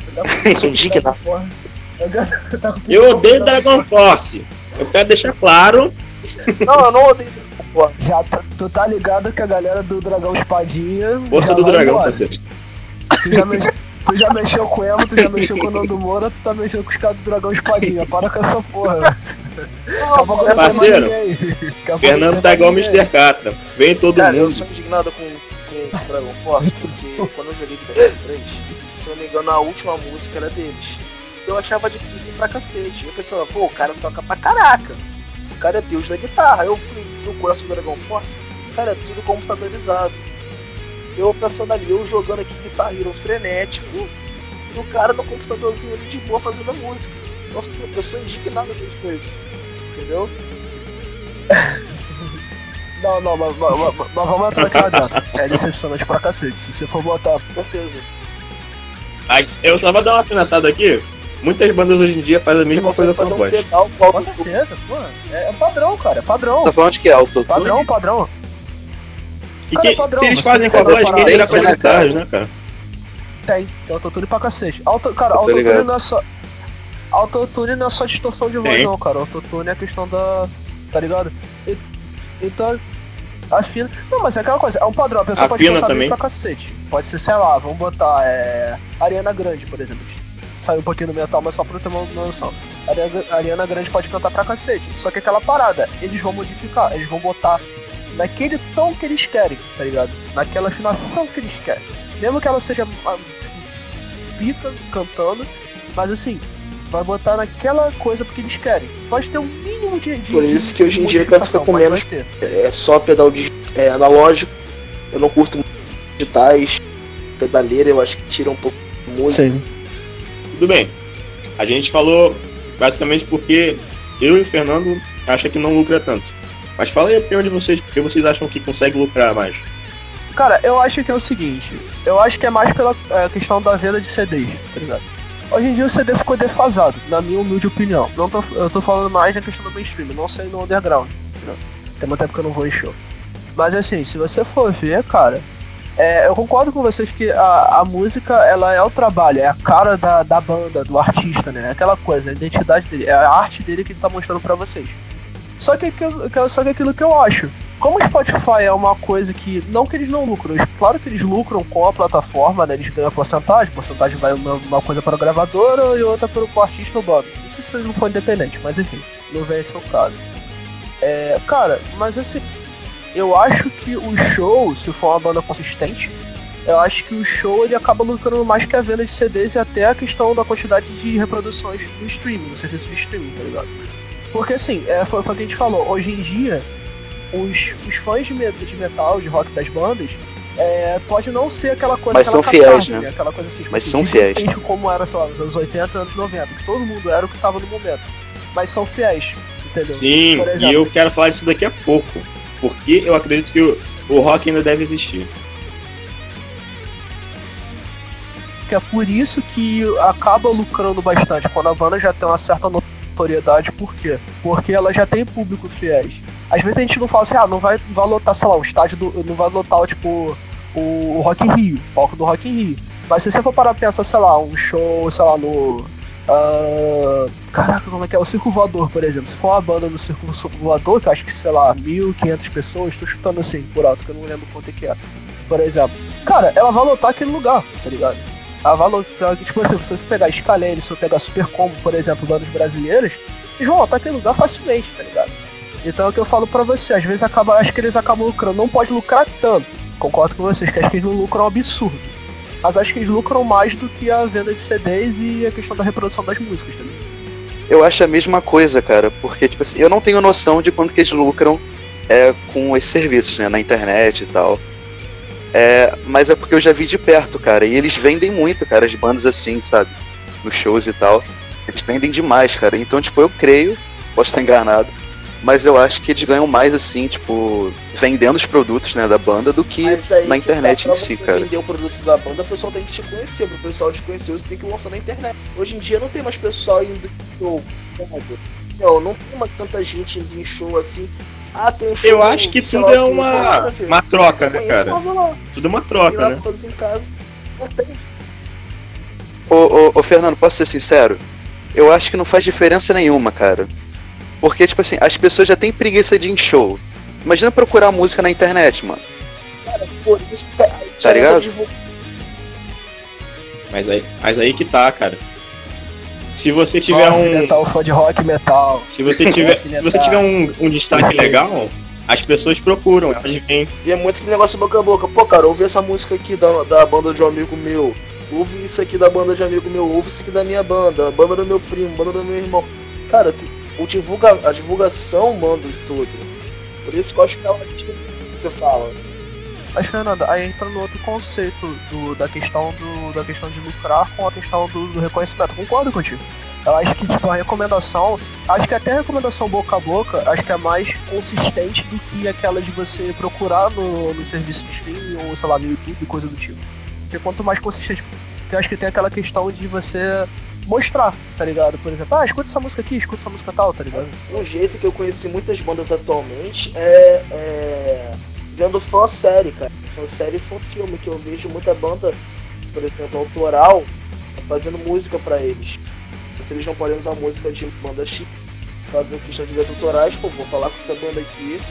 Tá Eu odeio Dragon Force. Eu quero deixar claro. Não, eu não odeio Dragon Force. Já tá- tu tá ligado que a galera do Dragão Espadinha. Força do dragão, parceiro. Tu já, tu já mexeu com o Emo, tu já mexeu com o Nando Moura, tu tá mexendo com os caras do Dragão Espadinha. Para com essa porra. velho. Daqui a pouco não tem mais Parceiro, Fernando tá igual o. Mr. Catra. Vem todo Cara, eu mundo. sou indignado com, com o Dragon Force, porque quando eu joguei Dragon 3, se não me engano, a última música era deles. Eu achava difícil pra cacete. Eu pensava, pô, o cara toca pra caraca. O cara é deus da guitarra. Eu fui procurar sobre Dragon Force, cara, é tudo computadorizado. Eu pensando ali, eu jogando aqui Guitar Hero frenético, e o cara no computadorzinho ali de boa fazendo a música. Eu, fico- eu sou indignado com isso. Entendeu? (laughs) Não, não, mas, mas- mas- mas vamos entrar dentro. É decepcionante pra cacete. Se você for botar. Com certeza. Ai, Eu só vou dar uma afinetada aqui. Muitas bandas hoje em dia fazem a mesma coisa fazer um voz. pedal com certeza, pô. É, é padrão, cara. É padrão. Tá falando de que é autotune? Padrão, padrão. E que, é padrão, se eles fazem com a tem que voz, quem separar. dirá Tem com as sim, né, cara? né? Tem. Tem autotune pra cacete. Auto, cara, Tô autotune não é só. Autotune não é só distorção de voz, Tem. não, cara. Autotune é a questão da. Tá ligado? E- então. Afina. Não, mas é aquela coisa, é um padrão. A pessoa pode Afina botar também. bem pra cacete. Pode ser, sei lá, vamos botar. É. Ariana Grande, por exemplo. Saiu um pouquinho do metal, mas só pra eu ter uma uma noção. Ariana, Ariana Grande pode cantar pra cacete. Só que aquela parada, eles vão modificar, eles vão botar naquele tom que eles querem, tá ligado? Naquela afinação que eles querem. Mesmo que ela seja ah, pica cantando, mas assim, vai botar naquela coisa porque eles querem. Pode ter um mínimo de. de Por isso que hoje em dia canto fica modificação, com menos- ter. é só pedal de, é, analógico. Eu não curto muito digitais. Pedaleira eu acho que tira um pouco de música. Sim. Tudo bem. A gente falou basicamente porque eu e o Fernando acham que não lucra tanto. Mas fala aí a opinião de vocês, porque vocês acham que consegue lucrar mais. Cara, eu acho que é o seguinte, eu acho que é mais pela é, questão da venda de CDs, tá ligado? Hoje em dia o CD ficou defasado, na minha humilde opinião. Não tô, eu tô falando mais da questão do mainstream, não sei no underground. Entendeu? Tem muito tempo que eu não vou em show. Mas assim, se você for ver, cara, é, eu concordo com vocês que a, a música ela é o trabalho, é a cara da, da banda, do artista, né? É aquela coisa, a identidade dele, é a arte dele que ele tá mostrando pra vocês. Só que, que, só que aquilo que eu acho. Como o Spotify é uma coisa que. Não que eles não lucram, claro que eles lucram com a plataforma, né? Eles ganham porcentagem, porcentagem vai uma, uma coisa para a gravadora e outra para o artista ou banda. Isso se não for independente, mas enfim, não vem esse o caso. É, cara, mas assim, eu acho que o show, se for uma banda consistente, eu acho que o show ele acaba lucrando mais que a venda de CDs e até a questão da quantidade de reproduções no streaming, no serviço de streaming, tá ligado? Porque assim, é, foi, foi o que a gente falou, hoje em dia, os, os fãs de, de metal, de rock das bandas, é, pode não ser aquela coisa Mas aquela são fiéis, né? Aquela coisa assim, Mas tipo, são fiéis. Como era, sei lá, nos anos 80, anos 90, que todo mundo era o que tava no momento. Mas são fiéis, entendeu? Sim, e eu quero falar disso daqui a pouco. Porque eu acredito que o, o rock ainda deve existir. Que é por isso que acaba lucrando bastante quando a banda já tem uma certa notoriedade. Por quê? Porque ela já tem público fiéis. Às vezes a gente não fala assim, ah, não vai, vai lotar, sei lá, o estádio do. Não vai lotar, tipo, o, Rock in Rio, o palco do Rock in Rio. Mas se você for parar pra pensar, sei lá, um show, sei lá, no. Uh, caraca, como é que é? O Circo Voador, por exemplo. Se for uma banda no Circo Voador, que eu acho que, sei lá, 1.500 pessoas, tô chutando assim, por alto, que eu não lembro quanto é que é. Por exemplo. Cara, ela vai lotar aquele lugar, tá ligado? Ela vai lotar, tipo assim, se você pegar Scalene, se você pegar Super Combo, por exemplo, bandas brasileiras, eles vão lotar aquele lugar facilmente, tá ligado? Então é o que eu falo pra você, às vezes acaba, acho que eles acabam lucrando, não pode lucrar tanto. Concordo com vocês, que acho que eles não lucram um absurdo. Mas acho que eles lucram mais do que a venda de CDs e a questão da reprodução das músicas também. Eu acho a mesma coisa, cara, porque tipo assim, eu não tenho noção de quanto que eles lucram é, com esses serviços, né, na internet e tal. É, mas é porque eu já vi de perto, cara, e eles vendem muito, cara, as bandas assim, sabe? Nos shows e tal. Eles vendem demais, cara. Então, tipo, eu creio, posso estar enganado, mas eu acho que eles ganham mais assim, tipo, vendendo os produtos né, da banda do que na internet em si, cara. vender o produto da banda, o pessoal tem que te conhecer. Para o pessoal te conhecer, você tem que lançar na internet. Hoje em dia não tem mais pessoal indo em show. Não, não tem mais tanta gente indo em show assim. Ah, tem um. Eu acho que tudo é uma, uma troca, né, cara? Tudo é uma troca, né? Em casa. Ô, ô, ô, Fernando, posso ser sincero? Eu acho que não faz diferença nenhuma, cara. Porque, tipo assim, as pessoas já têm preguiça de ir em show. Imagina procurar música na internet, mano. Cara, por isso, cara, tá ligado? Mas aí, mas aí que tá, cara. Se você tiver rock, um. Metal, fã de rock metal. Se você tiver, se você tiver um, um destaque legal, as pessoas procuram, elas vêm. E é muito que negócio boca a boca. Pô, cara, ouve essa música aqui da, da banda de um amigo meu. Ouve isso aqui da banda de um amigo meu. Ouve isso aqui da minha banda. Banda do meu primo, banda do meu irmão. Cara, o divulga, a divulgação manda tudo. Por isso que eu acho que é uma que você fala. Mas Fernanda, aí entra no outro conceito do, da questão do, da questão de lucrar com a questão do, do reconhecimento. Concordo contigo. Eu acho que tipo, a recomendação, acho que até a recomendação boca a boca, acho que é mais consistente do que aquela de você procurar no, no serviço de streaming ou sei lá no YouTube, coisa do tipo. Porque quanto mais consistente, eu acho que tem aquela questão de você mostrar, tá ligado? Por exemplo, ah, escuta essa música aqui, escuta essa música tal, tá ligado? Um jeito que eu conheci muitas bandas atualmente é, é vendo fã série, cara. Fã série e fã filme, que eu vejo muita banda, por exemplo, autoral, fazendo música para eles. Se eles não podem usar música de banda X, fazer questão de direitos autorais, pô, vou falar com essa banda aqui,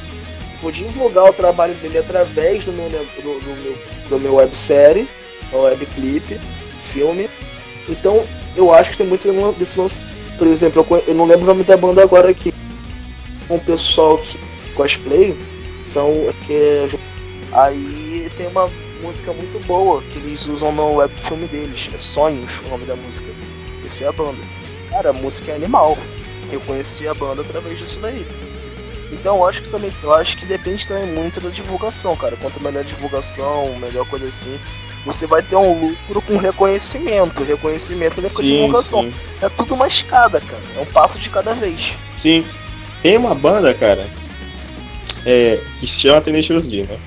vou divulgar o trabalho dele através do meu, do, do meu, do meu websérie, webclip, filme. Então eu acho que tem muito desse lance. Por exemplo, eu, eu, não lembro o nome da banda agora aqui. Um pessoal que cosplay são que é, aí tem uma música muito boa que eles usam no web filme deles. É Sonhos o nome da música. Essa é a banda. Cara, a música é animal. Eu conheci a banda através disso daí. Então eu acho que também, eu acho que depende também muito da divulgação, cara. Quanto melhor a divulgação, melhor coisa assim, você vai ter um lucro com reconhecimento. Reconhecimento é com divulgação. Sim. É tudo uma escada, cara. É um passo de cada vez. Sim. Tem uma banda, cara, é, que se chama Tenacious D, né?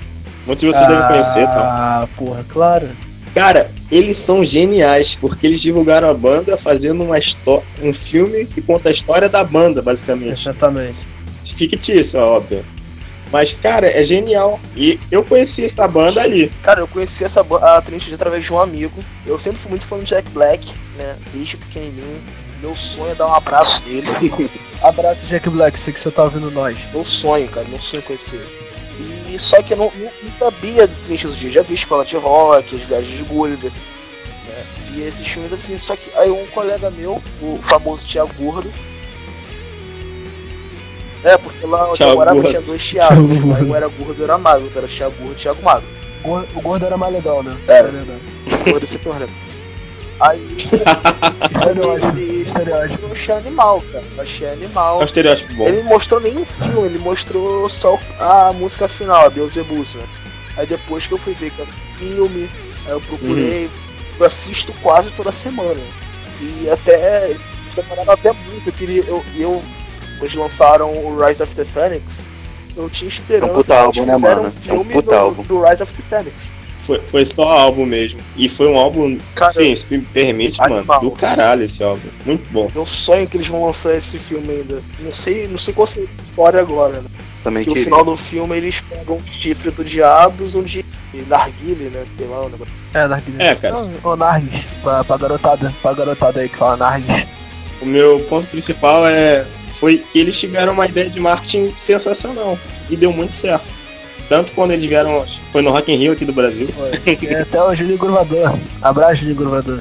Muitos de vocês devem conhecer, tá? Ah, porra, claro. Cara, eles são geniais, porque eles divulgaram a banda fazendo uma um filme que conta a história da banda, basicamente. Exatamente. Fictício, óbvio. Mas, cara, é genial. E eu conheci essa banda ali. Cara, eu conheci essa a Trinity através de um amigo. Eu sempre fui muito fã do Jack Black, né? Desde pequenininho. Meu sonho é dar um abraço nele. (laughs) Abraço, Jack Black, sei que você tá ouvindo nós. meu sonho, cara, meu sonho conhecer. E só que eu não, não, não sabia do dos dias. Já vi Escola de Rock, as viagens de Gulliver. Né? Via esses filmes assim. Só que aí um colega meu, o famoso Thiago Gordo. É, porque lá onde eu morava Gordo. tinha dois Thiagos. Aí um era gordo e era magro. Era Thiago Gordo e Thiago Magro. O gordo- O gordo era mais legal, né? Era. É verdade. Gordo se torna. Aí, (laughs) Estereótipo. ele, Estereótipo. eu achei animal, cara. Eu achei animal. É um estereótipo bom. Ele não mostrou nenhum filme, ele mostrou só a música final, a Beelzebub, né? Aí depois que eu fui ver que era um filme, aí eu procurei, eu assisto quase toda semana. E até demorava até muito, eu queria. Eu, eu, eles lançaram o Rise of the Phoenix, eu tinha esperança É um puta álbum, eles né, fizeram mano? um É um filme puta do, álbum. do Rise of the Phoenix. Foi, foi só álbum mesmo. E foi um álbum, Cara, sim, se me permite, Animal. mano, do caralho esse álbum. Muito bom. meu sonho é que eles vão lançar esse filme ainda. Não sei, não sei qual seria a história agora, né? Também Que no queria. final do filme eles pegam o chifre do diabo e usam de narguile, né? Sei lá, o negócio. É, Narguilha. É, cara. Ô, Nargis, pra, pra garotada, pra garotada aí que fala Nargis. O meu ponto principal é foi que eles tiveram uma ideia de marketing sensacional e deu muito certo. Tanto quando eles vieram, foi no Rock in Rio aqui do Brasil. É até o Julinho Gruvador. Abraço, Julinho Gruvador.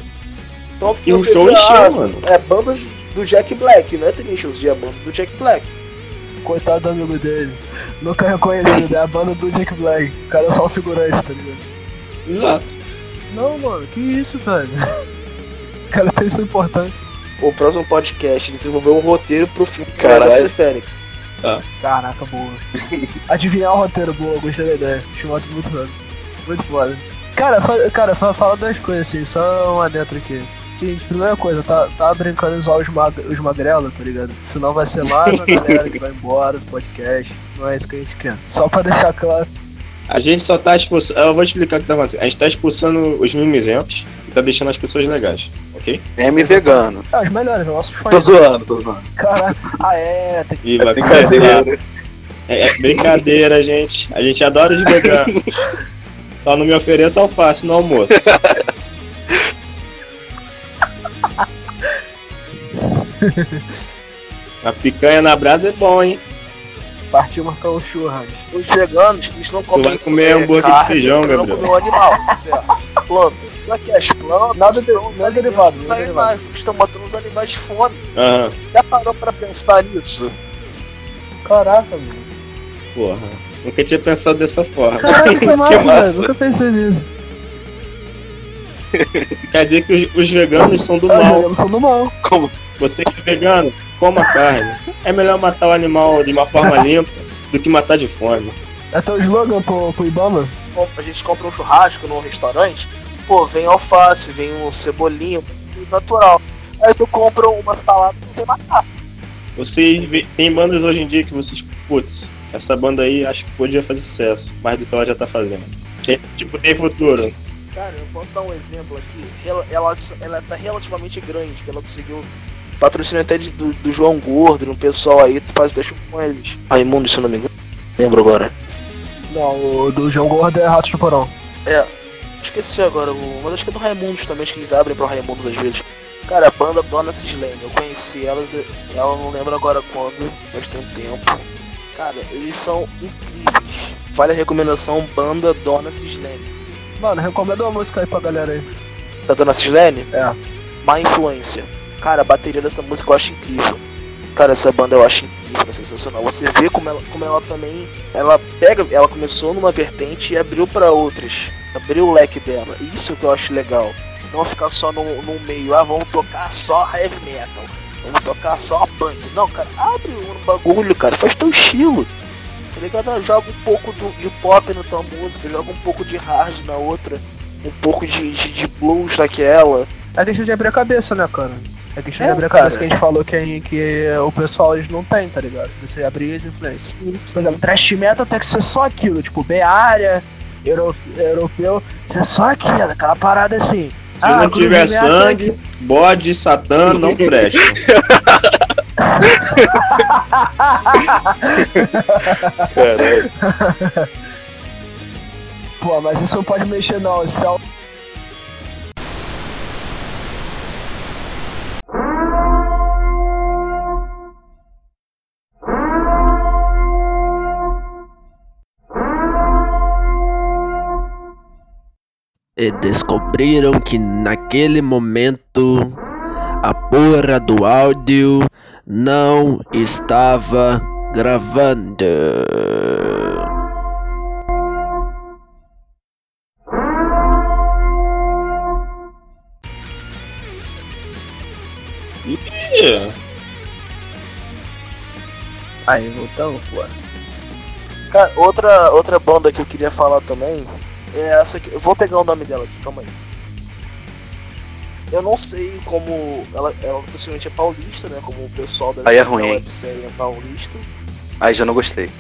Tanto que E o você show encheu, ah, mano. É banda do Jack Black, não é Tenacious D, é banda do Jack Black. Coitado do amigo dele. Nunca reconhecido, é a banda do Jack Black. O cara é só um figurante, tá ligado? Exato. Não, mano, que isso, velho? O cara tem sua importância. O próximo podcast desenvolveu um roteiro pro filme Caralho. Rise Phoenix. Caraca, boa. Adivinhar o roteiro, boa, gostei da ideia. Achei muito, muito foda. Muito foda. Cara, fa- cara fa- fala das coisas assim, só uma dentro aqui. Seguinte, primeira coisa, tá, tá brincando em zoar os, mag os magrela, tá ligado? Senão vai ser mais (laughs) a galera que vai embora do podcast. Não é isso que a gente quer. Só pra deixar claro. A gente só tá expulsando. Eu vou explicar o que tá acontecendo. A gente tá expulsando os mimizentos e tá deixando as pessoas legais, ok? M vegano. É, os melhores, nossos fãs. Tô zoando, tô zoando. Caralho. Ah, é, tem que. E vai Brincadeira. É, é brincadeira, gente. A gente adora de vegano. Só não me ofereça alface no almoço. A picanha na brasa é bom, hein? Partiu marcar um churras. Os veganos, eles não comem vai comer é, hambúrguer de feijão, eles não Gabriel. comem o animal, certo? Planta. Só que as plantas Nada de- nada derivado, dos nada animais, estão matando os animais de fome. Aham. Já parou pra pensar nisso? Caraca, mano. Porra. Nunca tinha pensado dessa forma. Caraca, (laughs) que massa, massa. velho. Nunca pensei nisso. (laughs) Quer dizer que os, os veganos são do Ah, mal. jogamos são do mal. Como? Você que é vegano, coma carne. É melhor matar o animal de uma forma limpa do que matar de fome. É teu slogan pro, pro Ibama? A gente compra um churrasco num restaurante, pô, vem alface, vem um cebolinho, tudo natural. Aí tu compra uma salada não tem batata. Vocês tem bandas hoje em dia que vocês, putz, essa banda aí acho que podia fazer sucesso, mais do que ela já tá fazendo. Tipo, tem futuro. Cara, eu posso dar um exemplo aqui. Ela, ela, ela tá relativamente grande, que ela conseguiu patrocínio até de- do, do João Gordo, um pessoal aí, tu faz deixa com eles. Raimundo, se eu não me engano. Lembro agora. Não, o do João Gordo é Ratos do Porão. É, esqueci agora, o- mas acho que é do Raimundos também, acho que eles abrem pro Raimundos às vezes. Cara, a banda Dona Cislene, eu conheci elas, ela não lembro agora quando, mas tem um tempo. Cara, eles são incríveis. Vale a recomendação, banda Dona Cislene. Mano, recomenda uma música aí pra galera aí. Da Dona Cislene? É. Má Influência. Cara, a bateria dessa música eu acho incrível. Cara, essa banda eu acho incrível, é sensacional. Você vê como ela, como ela também. Ela pega. Ela começou numa vertente e abriu pra outras. Abriu o leque dela. Isso que eu acho legal. Não ficar só no, no meio, ah, vamos tocar só heavy metal. Vamos tocar só punk. Não, cara, abre um bagulho, cara. Faz teu estilo. Tá ligado? Ah, Joga um pouco do- de pop na tua música, joga um pouco de hard na outra, um pouco de, de, de blues naquela. É questão de abrir a cabeça, né, cara? É questão de É, abrir a cara. cabeça que a gente falou que, a que o pessoal eles não tem, tá ligado? Você abrir as influências. Sim, Por exemplo, trash metal tem que ser só aquilo, tipo, B-área, Euro- europeu, você é só aquilo, aquela parada assim. Se Ah, não tiver sangue, bode satã não. (laughs) Caralho. (laughs) Pô, mas isso não pode mexer não, isso é E descobriram que naquele momento a porra do áudio não estava gravando. Aí, voltamos, pô. Cara, outra, outra banda que eu queria falar também é essa aqui. Eu vou pegar o nome dela aqui, calma aí. Eu não sei como. Ela, ela possivelmente é paulista, né? Como o pessoal da, Aí é ruim, hein? websérie é paulista. Aí já não gostei.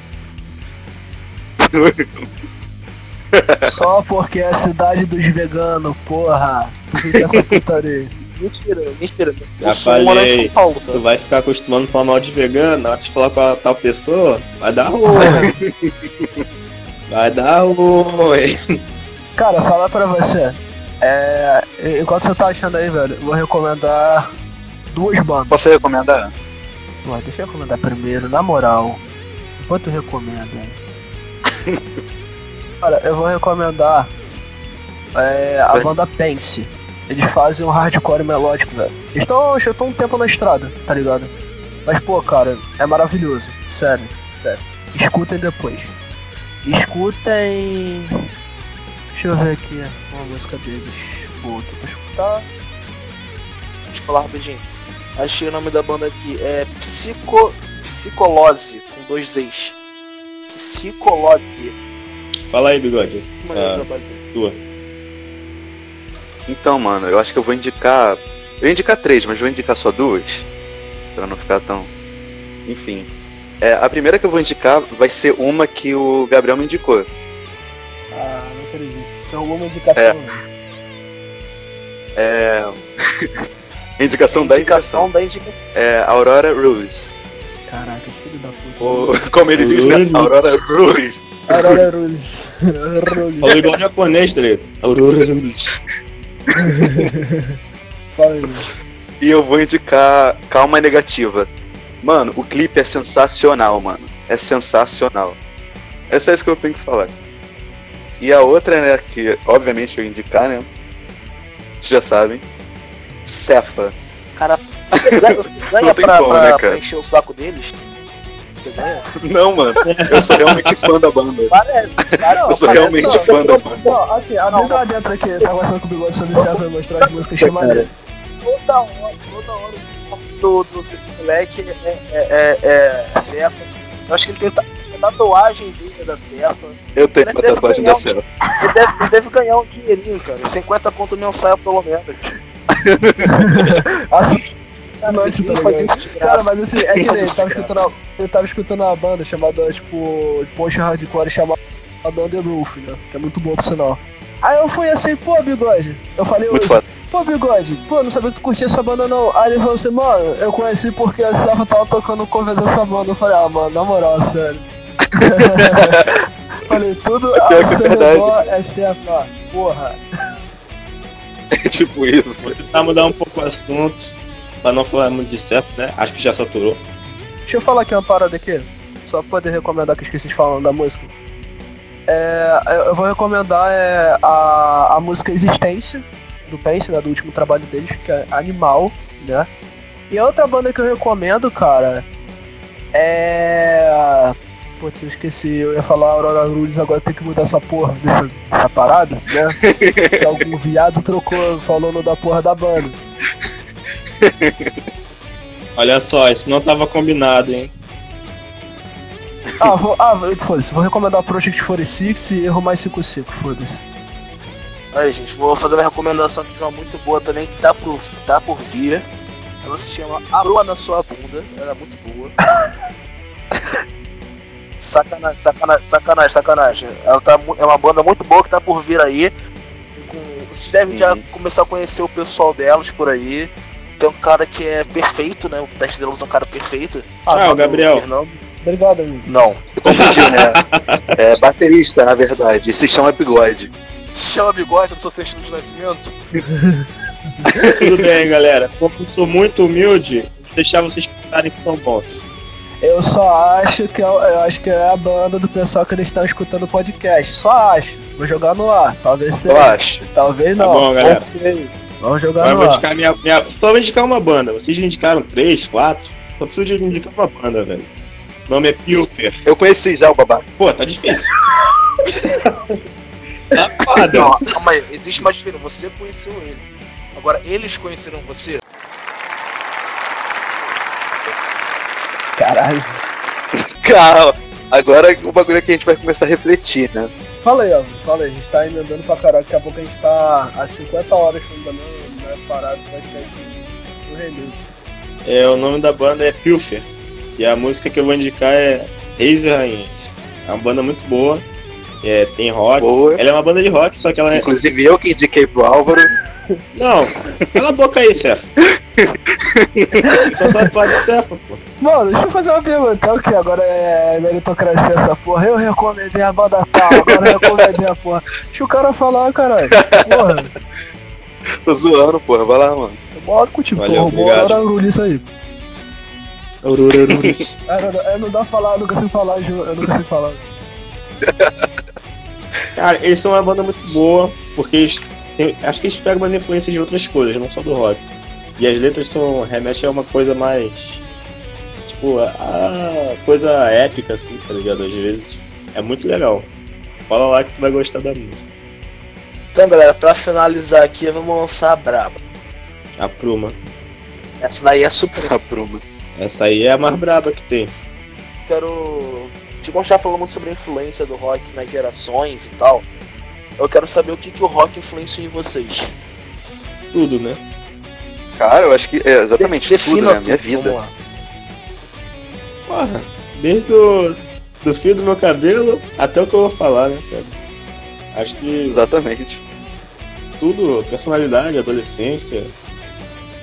(laughs) Só porque é a cidade dos veganos, porra. Essa (laughs) putaria. Mentira, mentira. Já eu sou morar em falei. São Paulo, tá? tu vai ficar acostumando a falar mal de vegano, na hora de falar com a tal pessoa, vai dar ruim. (laughs) vai dar ruim. Cara, falar pra você. É. Enquanto você tá achando aí, velho, eu vou recomendar duas bandas. Posso recomendar? Pô, deixa eu recomendar primeiro, na moral. Enquanto recomenda. (laughs) Cara, eu vou recomendar é, a banda Pense. Eles fazem um hardcore melódico, velho. Estão já estão um tempo na estrada, tá ligado? Mas, pô, cara, é maravilhoso. Sério, sério. Escutem depois. Escutem. Deixa eu ver aqui uma música deles. Boa aqui pra escutar. Deixa eu falar rapidinho. Achei o nome da banda aqui. É Psico... Psicolose, com dois Z's. Psicolose. Fala aí, bigode. Que maneiro Ah. o trabalho dele. Tua. Então, mano, eu acho que eu vou indicar. Eu ia indicar três, mas vou indicar só duas. Pra não ficar tão. Enfim. É, a primeira que eu vou indicar vai ser uma que o Gabriel me indicou. Ah, não acredito. Tem alguma indicação? É. É. (laughs) indicação da indicação. Da indicação. É Aurora Rules. Caraca, filho da puta. O, como ele diz, né? Rules. Aurora Rules. Aurora (laughs) Rules. Rules. Falou igual japonês, tá ligado? (laughs) Fala aí. E eu vou indicar Calma Negativa. Mano, o clipe é sensacional, mano. É sensacional. É só isso que eu tenho que falar. E a outra, né, que obviamente eu ia indicar, né? Vocês já sabem. Cefa. Cara, você (laughs) ganha, Não pra, como, pra- né, pra cara? encher o saco deles? Você ganha? Não, mano. Eu sou realmente fã da banda. Parece, cara. Eu sou parece- realmente não, fã da banda. Não, assim, a vida lá dentro aqui, tá conversando com o Bigode sobre Cefa pra mostrar as músicas que maneiro. Toda hora, toda hora do, do, desse moleque é, é, é, é Cefa. Eu acho que ele tem, ta- tem tatuagem dele da Cefa. Eu tenho Ele uma tatuagem da um- Cefa. Ele deve, ele deve ganhar um dinheirinho, cara. 50 conto mensal pelo menos. (laughs) Assim, à noite, Ele faz ligado? isso de Cara, mas assim, é que Ele tava escutando, ele tava escutando uma banda chamada, tipo, post hardcore chamada On The Roof, né? Que é muito bom por sinal. Aí eu fui assim, pô, Bigode. Eu falei Muito hoje, foda. pô, Bigode, pô, não sabia que tu curtia essa banda não. Aí ele falou assim, mano, eu conheci porque a Cefa tava tocando cover dessa banda. Eu falei, ah, mano, na moral, sério. (laughs) falei, tudo é seu verdade. redor é Cefa, porra. É (laughs) tipo isso. Vou tentar mudar um pouco o assunto, pra não falar muito de certo, né? Acho que já saturou. Deixa eu falar aqui uma parada aqui, só pra poder recomendar que eu esqueci de falar da música. É, eu- vou recomendar é, a, a música Existência, do Pence, né, do último trabalho deles, que é Animal, né? E a outra banda que eu recomendo, cara, é... Putz, eu esqueci, eu ia falar Aurora Rules, agora tem que mudar essa porra dessa, dessa parada, né? (laughs) que algum viado trocou falando da porra da banda. Olha só, isso não tava combinado, hein? Ah, vou, ah, vou- foda-se, vou recomendar Project 46 e Erro Mais 55, foda-se. Aí, gente, vou fazer uma recomendação de uma muito boa também, que tá por, que tá por vir. Ela se chama A Lua na Sua Bunda. Ela é muito boa. (laughs) sacanagem, sacanagem, sacanagem, sacanagem. Ela tá, é uma banda muito boa que tá por vir aí. Com, vocês devem já Uhum. começar a conhecer o pessoal delas por aí. Tem um cara que é perfeito, né? O teste delas é um cara perfeito. Tchau, chamado Gabriel. Fernando. Obrigado, amigo. Não. Eu confundi, né? É baterista, na verdade. Se chama Bigode. Se chama bigode no seu certidão de nascimento? (laughs) Tudo bem, galera. Como eu sou muito humilde, vou deixar vocês pensarem que são bons. Eu só acho que é, eu acho que é a banda do pessoal que eles estão escutando o podcast. Só acho. Vou jogar no ar. Talvez Eu seja. acho. Talvez Tá não. bom, galera. Não sei. Vamos jogar Agora eu no vou ar. indicar minha, minha. Só vou indicar uma banda. Vocês indicaram três, quatro. Só preciso de indicar uma banda, velho. O nome é Pilfer. Eu conheci já o babaca. Pô, tá difícil. (laughs) tá. Não, calma aí. Existe uma diferença. Você conheceu ele. Agora, eles conheceram você? Caralho. Calma. Agora o bagulho é que a gente vai começar a refletir, né? Fala aí, Alvin. Fala aí. A gente tá emendando pra caralho. Daqui a pouco a gente tá há 50 horas ainda não, não é parado o podcast do release. É, o nome da banda é Pilfer. E a música que eu vou indicar é Reis e Rainhas. É uma banda muito boa. É, tem rock. Boa. Ela é uma banda de rock, só que ela é. Inclusive eu que indiquei pro Álvaro. Não, cala a boca aí, Cefa. só sabe falar de Cefa, pô. Mano, deixa eu fazer uma pergunta. É o que? Agora é meritocracia essa porra. Eu recomendei a banda tal, agora eu recomendei a porra. Deixa o cara falar, caralho. Porra, Tô zoando, porra. Vai lá, mano. eu moro contigo, Valeu, porra. Bora nisso aí. Ururururis. (laughs) É, não, é, não dá pra falar, eu nunca sei falar, Ju, eu nunca sei falar. Cara, eles são uma banda muito boa, porque eles têm- acho que eles pegam umas influências de outras coisas, não só do rock. E as letras são remetem a uma coisa mais. Tipo, a, a coisa épica, assim, tá ligado? Às vezes. É muito legal. Fala lá que tu vai gostar da música. Então, galera, pra finalizar aqui, vamos lançar a braba. A Pruma. Essa daí é super. A Pruma. Essa aí é a mais braba que tem. Quero. Tipo, a gente tá falando muito sobre a influência do rock nas gerações e tal. Eu quero saber o que, que o rock influenciou em vocês. Tudo, né? Cara, eu acho que é exatamente Defina tudo, né? Minha tudo, vida. vamos lá. Porra, desde o do fio do meu cabelo até o que eu vou falar, né, cara? Acho que Exatamente. tudo, personalidade, adolescência,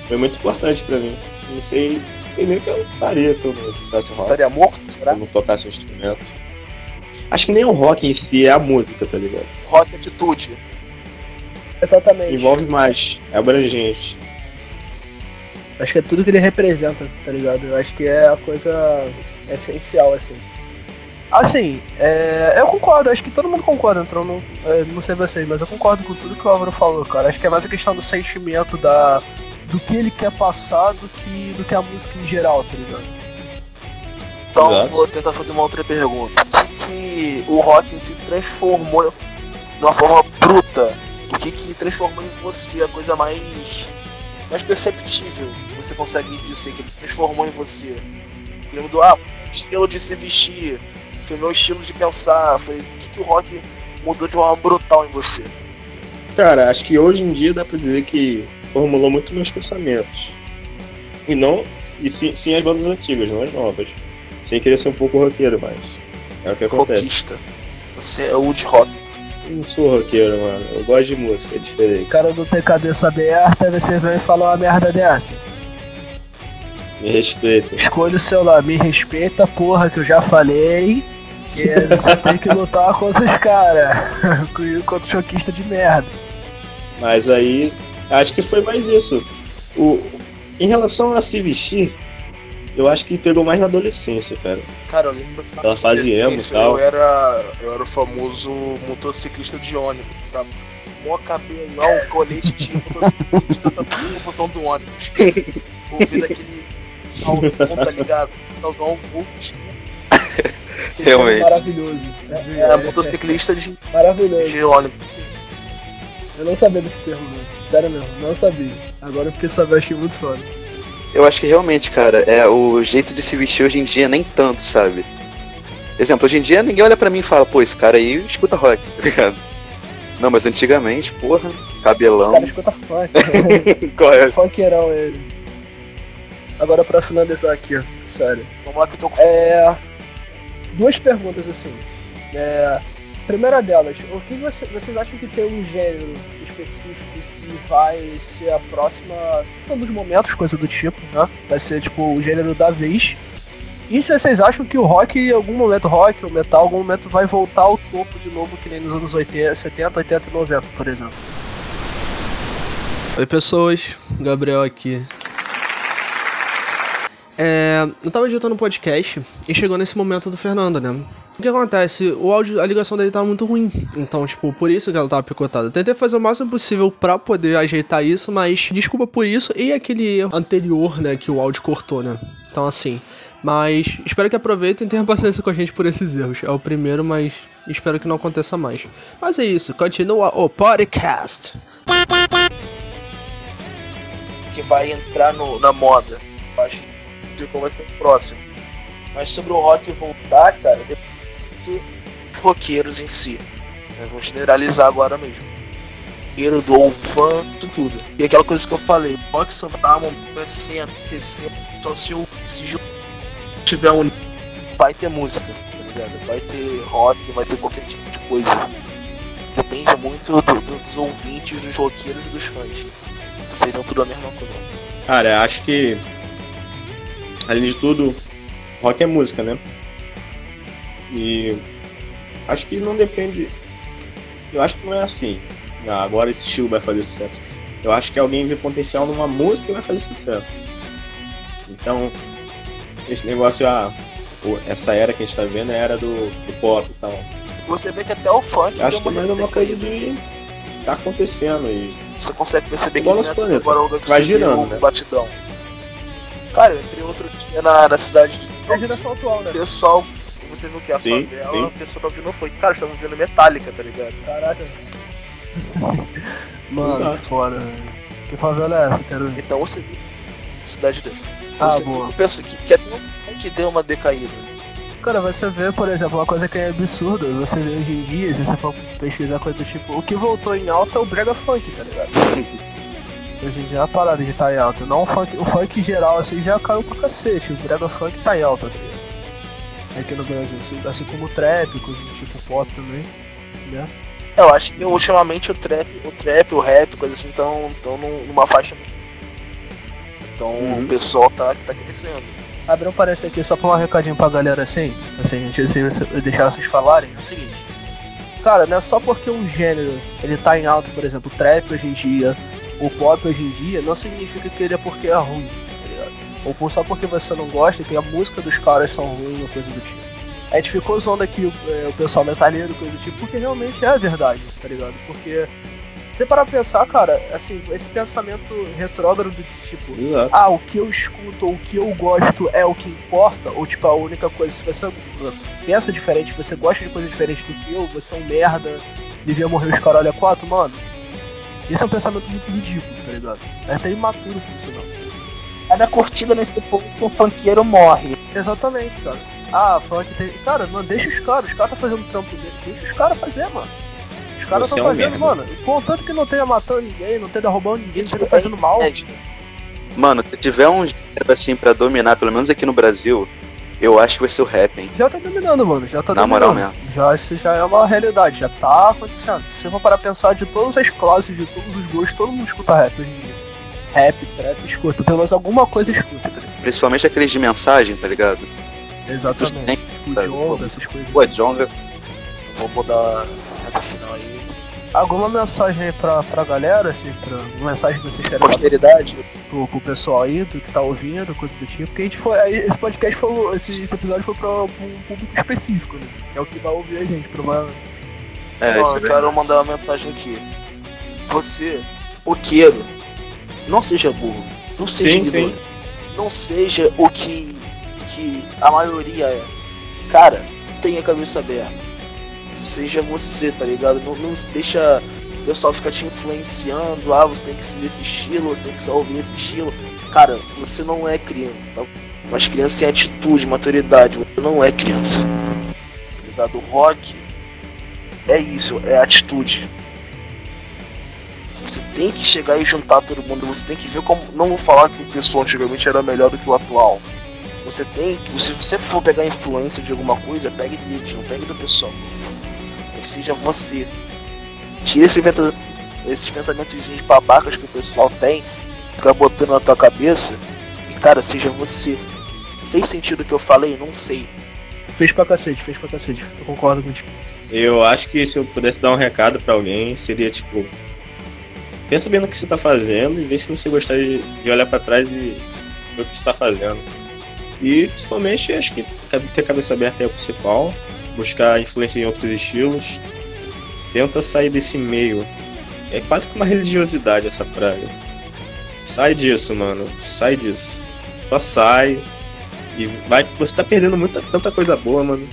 foi muito importante pra mim. Não sei, sei nem o que eu faria se eu não escutasse rock, Estaria morto? se eu não tocasse um instrumento. Acho que nem o rock em si é a música, tá ligado? Rock atitude. Exatamente. Envolve mais, é abrangente. Acho que é tudo que ele representa, tá ligado? Eu acho que é a coisa essencial, assim. Assim, é, eu concordo, acho que todo mundo concorda, então não, é, não sei vocês, mas eu concordo com tudo que o Álvaro falou, cara. Acho que é mais a questão do sentimento da, do que ele quer passar do que, do que a música em geral, tá ligado? Então Exato. vou tentar fazer uma outra pergunta. O que, que o rock si transformou de uma forma bruta? O que, que transformou em você a coisa mais, mais perceptível que você consegue dizer que ele transformou em você? Ele mudou, ah, foi o estilo de se vestir, foi meu estilo de pensar, foi o que, que o rock mudou de uma forma brutal em você? Cara, acho que hoje em dia dá pra dizer que formulou muito meus pensamentos. E não. E sim, sim as bandas antigas, não as novas. Sem querer ser um pouco roqueiro, mas. É o que acontece. Rockista. Você é o de rock. Eu não sou roqueiro, mano. Eu gosto de música, é diferente. O cara não tem cabeça aberta, você vem e fala uma merda dessa. Me respeita. Escolha o seu lado, me respeita, porra, que eu já falei. Que você tem que lutar contra os caras. (laughs) contra o choquista de merda. Mas aí. Acho que foi mais isso. O, em relação a se vestir, eu acho que pegou mais na adolescência, cara. Cara, eu lembro que na Ela fazia emo e tal. Eu era, eu era o famoso motociclista de ônibus. Tá? Mó cabelão, colete de motociclista, em função do ônibus. Ouvindo aquele calzão, tá ligado? Calzão school. (laughs) Realmente. Maravilhoso. É, motociclista de, Maravilhoso. de ônibus. Eu não sabia desse termo, não. Sério mesmo, não sabia. Agora porque sabia, achei muito foda. Eu acho que realmente, cara, é o jeito de se vestir hoje em dia nem tanto, sabe? Exemplo, hoje em dia ninguém olha pra mim e fala, pô, esse cara aí escuta rock, (laughs) tá ligado? Não, mas antigamente, porra, O cabelão. cara escuta funk. (laughs) Qual é? Funkeirão ele. Agora pra finalizar aqui, ó. Sério. Vamos lá que eu tô com É. duas perguntas assim. É, primeira delas, o que você, vocês acham que tem um gênero específico vai ser a próxima são dos momentos, coisa do tipo, né? Vai ser tipo o gênero da vez. E se vocês acham que o rock, em algum momento, rock ou metal, em algum momento vai voltar ao topo de novo, que nem nos anos 80, 70, 80 e 90, por exemplo? Oi pessoas, Gabriel aqui. É, eu tava editando um podcast e chegou nesse momento do Fernando, né? O que acontece? O áudio, a ligação dele tava muito ruim. Então, tipo, por isso que ela tava picotada. Tentei fazer o máximo possível pra poder ajeitar isso, mas desculpa por isso e aquele anterior, né, que o áudio cortou, né? Então, assim. Mas espero que aproveitem e tenham paciência com a gente por esses erros. É o primeiro, mas espero que não aconteça mais. Mas é isso, continua o podcast. que vai entrar no- na moda. Eu Acho qual vai ser próximo. Mas sobre o rock voltar, cara, dos roqueiros em si. Eu vou generalizar agora mesmo. Roqueiro do fã, tudo. E aquela coisa que eu falei, o rock só dá um recente, recente, só se o se tiver um. Vai ter música, tá ligado? Vai ter rock, vai ter qualquer tipo de coisa. Depende muito do- do- dos ouvintes, dos roqueiros e dos fãs. Seriam tudo a mesma coisa. Cara, acho que. Além de tudo, rock é música, né? E. Acho que não depende. Eu acho que não é assim. Ah, agora esse estilo vai fazer sucesso. Eu acho que alguém vê potencial numa música e vai fazer sucesso. Então, esse negócio, ah, o- essa era que a gente tá vendo é a era do, do pop e tal. Você vê que até o funk acho que deu é mais uma coisa de. tá acontecendo e. Você consegue perceber que não é planeta. agora o Vai girando, o né? batidão. Cara, eu entrei outro dia na, na cidade de É a geração atual, né? pessoal. Você viu que a Sim, favela, sim. o pessoal tá ouvindo funk. Cara, estavam ouvindo Metallica, tá ligado? Caraca. (laughs) Mano, Exato. que foda. velho. Que favela é essa, quero ver. Então você viu Cidade de Deus. Ah, você boa. eu penso que, que até funk deu uma decaída. Cara, você vê, por exemplo, uma coisa que é absurda, você vê hoje em dia, se você for pesquisar coisa do tipo, o que voltou em alta é o brega funk, tá ligado? (laughs) hoje em dia a parada de tá em alta. Não o funk, o funk geral assim já caiu pra cacete, o brega funk tá em alta, tá ligado? Aqui no Brasil, assim, assim como o trap, coisa do tipo pop também, né? Eu acho que ultimamente o trap, o trap, o rap, coisa assim, estão tão num- numa faixa. Então Uhum. o pessoal tá, tá crescendo. Abrir um parênteses aqui só pra um recadinho pra galera assim, assim, de vocês- deixar vocês falarem, é o seguinte. Cara, não é só porque um gênero ele tá em alta, por exemplo, o trap hoje em dia, o pop hoje em dia, não significa que ele é porque é ruim, tá ligado? Ou por- só porque você não gosta que a música dos caras são ruins ou coisa do tipo. A gente ficou zoando aqui o, é, o pessoal metalheiro, coisa do tipo, porque realmente é a verdade, tá ligado? Porque, se você parar pra pensar, cara, assim, esse pensamento retrógrado de tipo, Exato. ah, o que eu escuto ou o que eu gosto é o que importa, ou tipo, a única coisa, se você pensa diferente, você gosta de coisas diferentes do que eu, você é um merda, devia morrer os caralho a quatro, mano. Esse é um pensamento muito ridículo, tá ligado? É até imaturo funcional. Cada curtida nesse ponto, o funkeiro morre. Exatamente, cara. Ah, funk tem. Cara, mano, deixa os caras, os caras tá fazendo trampo dele, deixa os caras fazer, mano. Os caras estão é um fazendo, merda. mano. Contanto que não tenha matando ninguém, não tenha roubando ninguém, Isso não é tenha fazendo mal. inédito. Mano, se tiver um gênero assim pra dominar, pelo menos aqui no Brasil, eu acho que vai ser o rap, hein? Já tá dominando, mano. Já tá Na dominando. moral Já, isso já é uma realidade, já tá acontecendo. Se você for para pensar de todas as classes, de todos os gostos, todo mundo escuta rap hoje em dia. Rap, trap, escuta. Pelo menos alguma coisa escuta, tá ligado? Principalmente aqueles de mensagem, tá ligado? Exatamente. O tá, Jonga, essas coisas. Pô, Jonga, Vou mudar a reta final aí. Alguma mensagem aí pra, pra galera, assim, pra, uma mensagem que vocês querem passar Posteridade. pro, pro pessoal aí, do que tá ouvindo, coisa do tipo. Porque a gente foi. aí Esse podcast foi. Esse, esse episódio foi pra, pra um público específico, né? É o que vai ouvir a gente, provavelmente. é, é eu quero mandar uma mensagem aqui. Você, roqueiro, não seja burro. Não seja Sim, sim. Não seja o que, que a maioria é. Cara, tenha a cabeça aberta. Seja você, tá ligado? Não, não deixa o pessoal ficar te influenciando. Ah, você tem que seguir esse estilo, você tem que só ouvir esse estilo. Cara, você não é criança, tá? Mas criança tem atitude, maturidade. Você não é criança. Tá ligado? O rock é isso, é atitude. Você tem que chegar e juntar todo mundo, você tem que ver como. Não vou falar que o pessoal antigamente era melhor do que o atual. Você tem que. Se você for pegar influência de alguma coisa, pegue deles, não pegue do pessoal. Mas seja você. Tira esse vento- esses pensamentos de babacas que o pessoal tem, fica botando na tua cabeça. E cara, seja você. Fez sentido o que eu falei? Não sei. Fez pra cacete, fez pra cacete. Eu concordo contigo. Eu acho que se eu pudesse dar um recado pra alguém, seria tipo. Pensa bem no que você tá fazendo e vê se você gostaria de, de olhar pra trás e ver o que você tá fazendo. E principalmente acho que ter a cabeça aberta é o principal. Buscar influência em outros estilos. Tenta sair desse meio. É quase que uma religiosidade essa praga. Sai disso, mano. Sai disso. Só sai. E vai. Você tá perdendo muita, tanta coisa boa, mano.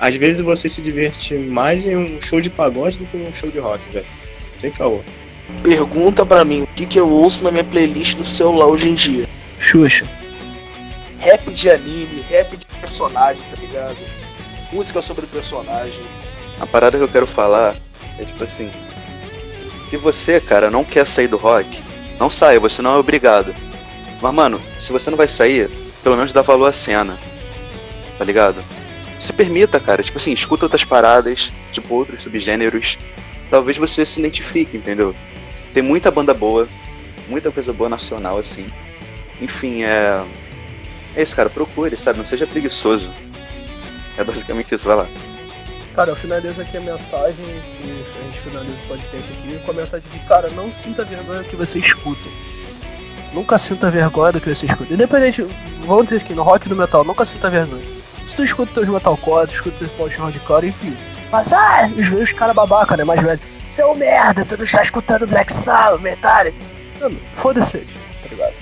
Às vezes você se diverte mais em um show de pagode do que em um show de rock, velho. Sem caô. Pergunta pra mim o que, que eu ouço na minha playlist do celular hoje em dia. Xuxa. Rap de anime, rap de personagem, tá ligado? Música sobre personagem. A parada que eu quero falar é tipo assim. Se você, cara, não quer sair do rock, não saia, você não é obrigado. Mas, mano, se você não vai sair, pelo menos dá valor à cena. Tá ligado? Se permita, cara. Tipo assim, escuta outras paradas, tipo outros subgêneros. Talvez você se identifique, entendeu? Tem muita banda boa, muita coisa boa nacional, assim. Enfim, é. É isso, cara. Procure, sabe? Não seja preguiçoso. É basicamente isso, vai lá. Cara, eu finalizo aqui a mensagem e a gente finaliza o podcast aqui com a mensagem de, cara, não sinta vergonha do que você escuta. Nunca sinta vergonha do que você escuta. Independente, vamos dizer aqui, no rock e no metal, nunca sinta vergonha. Se tu escuta teus metalcore, tu escuta teus post hardcore, enfim. Mas, ah, os, os caras babaca, né, mais velho. Seu merda, tu não está escutando Black Sabbath, Metallica. Mano, foda-se, tá ligado?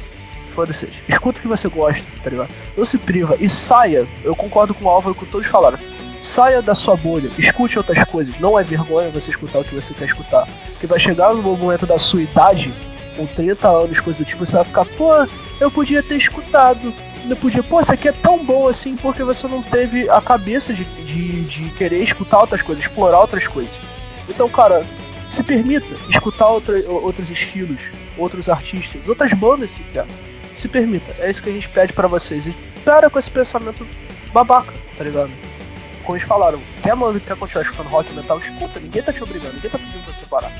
Foda-se. Escuta o que você gosta, tá ligado? Não se priva e saia. Eu concordo com o Álvaro que todos falaram. Saia da sua bolha, escute outras coisas. Não é vergonha você escutar o que você quer escutar. Porque vai chegar no momento da sua idade, com 30 anos, coisa do tipo, você vai ficar, pô, eu podia ter escutado. Eu podia, pô, isso aqui é tão bom assim, porque você não teve a cabeça de, de, de querer escutar outras coisas, explorar outras coisas. Então, cara, se permita escutar outra, outros estilos, outros artistas, outras bandas sequer. Se permita, é isso que a gente pede pra vocês. E para com esse pensamento babaca, tá ligado? Como eles falaram, quer, mano, quer continuar escutando rock metal, escuta, ninguém tá te obrigando, ninguém tá pedindo pra você parar.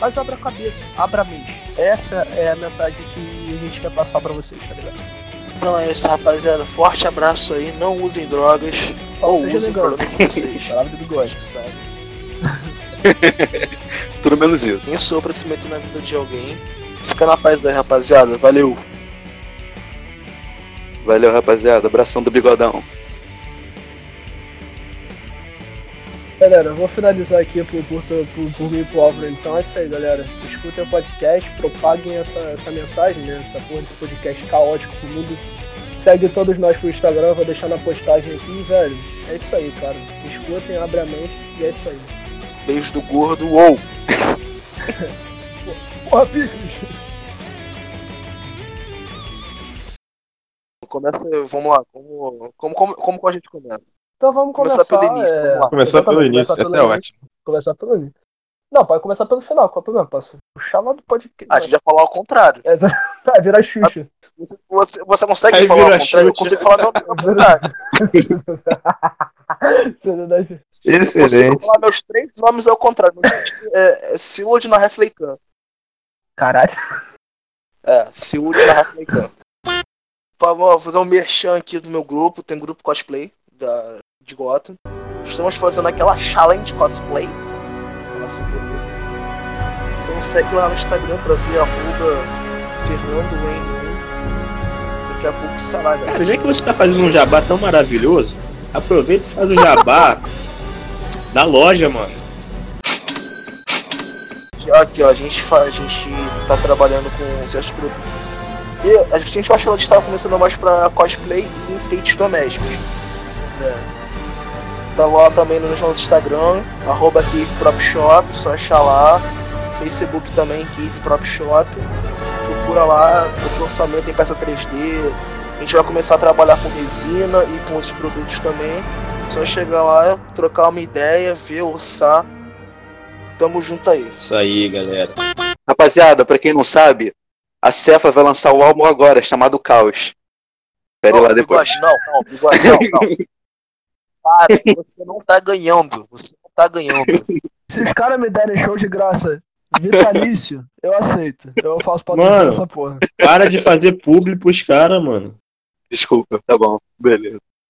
Mas abra a cabeça, abra a mente. Essa é a mensagem que a gente quer passar pra vocês, tá ligado? Então é isso, rapaziada. Forte abraço aí. Não usem drogas. Só ou usem legal. pelo menos vocês. (laughs) Palavra do bigode. sabe. (laughs) Tudo menos isso. Quem sou pra se meter na vida de alguém. Fica na paz aí, rapaziada. Valeu. Valeu, rapaziada. Abração do bigodão. Galera, eu vou finalizar aqui por, por, por, por mim e pro Álvaro. Então é isso aí, galera. Escutem o podcast, propaguem essa, essa mensagem, né? Essa porra desse podcast caótico pro mundo. Segue todos nós pro Instagram, vou deixar na postagem aqui, velho. É isso aí, cara. Escutem, abre a mente e é isso aí. Beijo do gordo. Uou. (laughs) Porra, Picles! Começa. Vamos lá. Como, como, como, como a gente começa? Então vamos Começar começar. pelo início, é, vamos lá. Começar pelo início, começar pelo é início, ótimo. Começar pelo início. Não, pode começar pelo final, qual é o problema? Posso puxar lá do podcast. Ah, a gente já falou ao contrário. É, (laughs) vai virar Xuxa. Você, você, você consegue Aí falar ao contrário? Eu chute. consigo falar não, ao contrário. Você não dá- Eu Excelente. consigo falar meus três nomes ao contrário. Meu gente é, é Silud na Refleican. Caralho. É, Silud na Refleican. Vou fazer um merchan aqui do meu grupo. Tem grupo cosplay da, de Gotham. Estamos fazendo aquela challenge cosplay. Assim? Então segue lá no Instagram pra ver arroba Fernando N1. Daqui a pouco, sei lá, galera. Cara, já que você tá fazendo um jabá tão maravilhoso, aproveita e faz o jabá (laughs) da loja, mano. Aqui, ó, a gente, fa- a gente tá trabalhando com certos produtos. E a gente achou que estava começando mais pra cosplay e enfeites domésticos. né? Tá lá também no nosso Instagram, arroba Cave Prop Shop, só achar lá. Facebook também, Cave Prop Shop. Procura lá, o orçamento tem peça 3D. A gente vai começar a trabalhar com resina e com outros produtos também. Só chegar lá, trocar uma ideia, ver, orçar. Tamo junto aí. Isso aí, galera. Rapaziada, pra quem não sabe, a Cefa vai lançar o álbum agora, chamado Caos. Pere lá depois. Bigode, não, não, bigode, não, não. Para, você não tá ganhando. Você não tá ganhando. Se os caras me derem show de graça vitalício, eu aceito. Eu faço patrocínio dessa porra. Para de fazer publi pros caras, mano. Desculpa, tá bom. Beleza.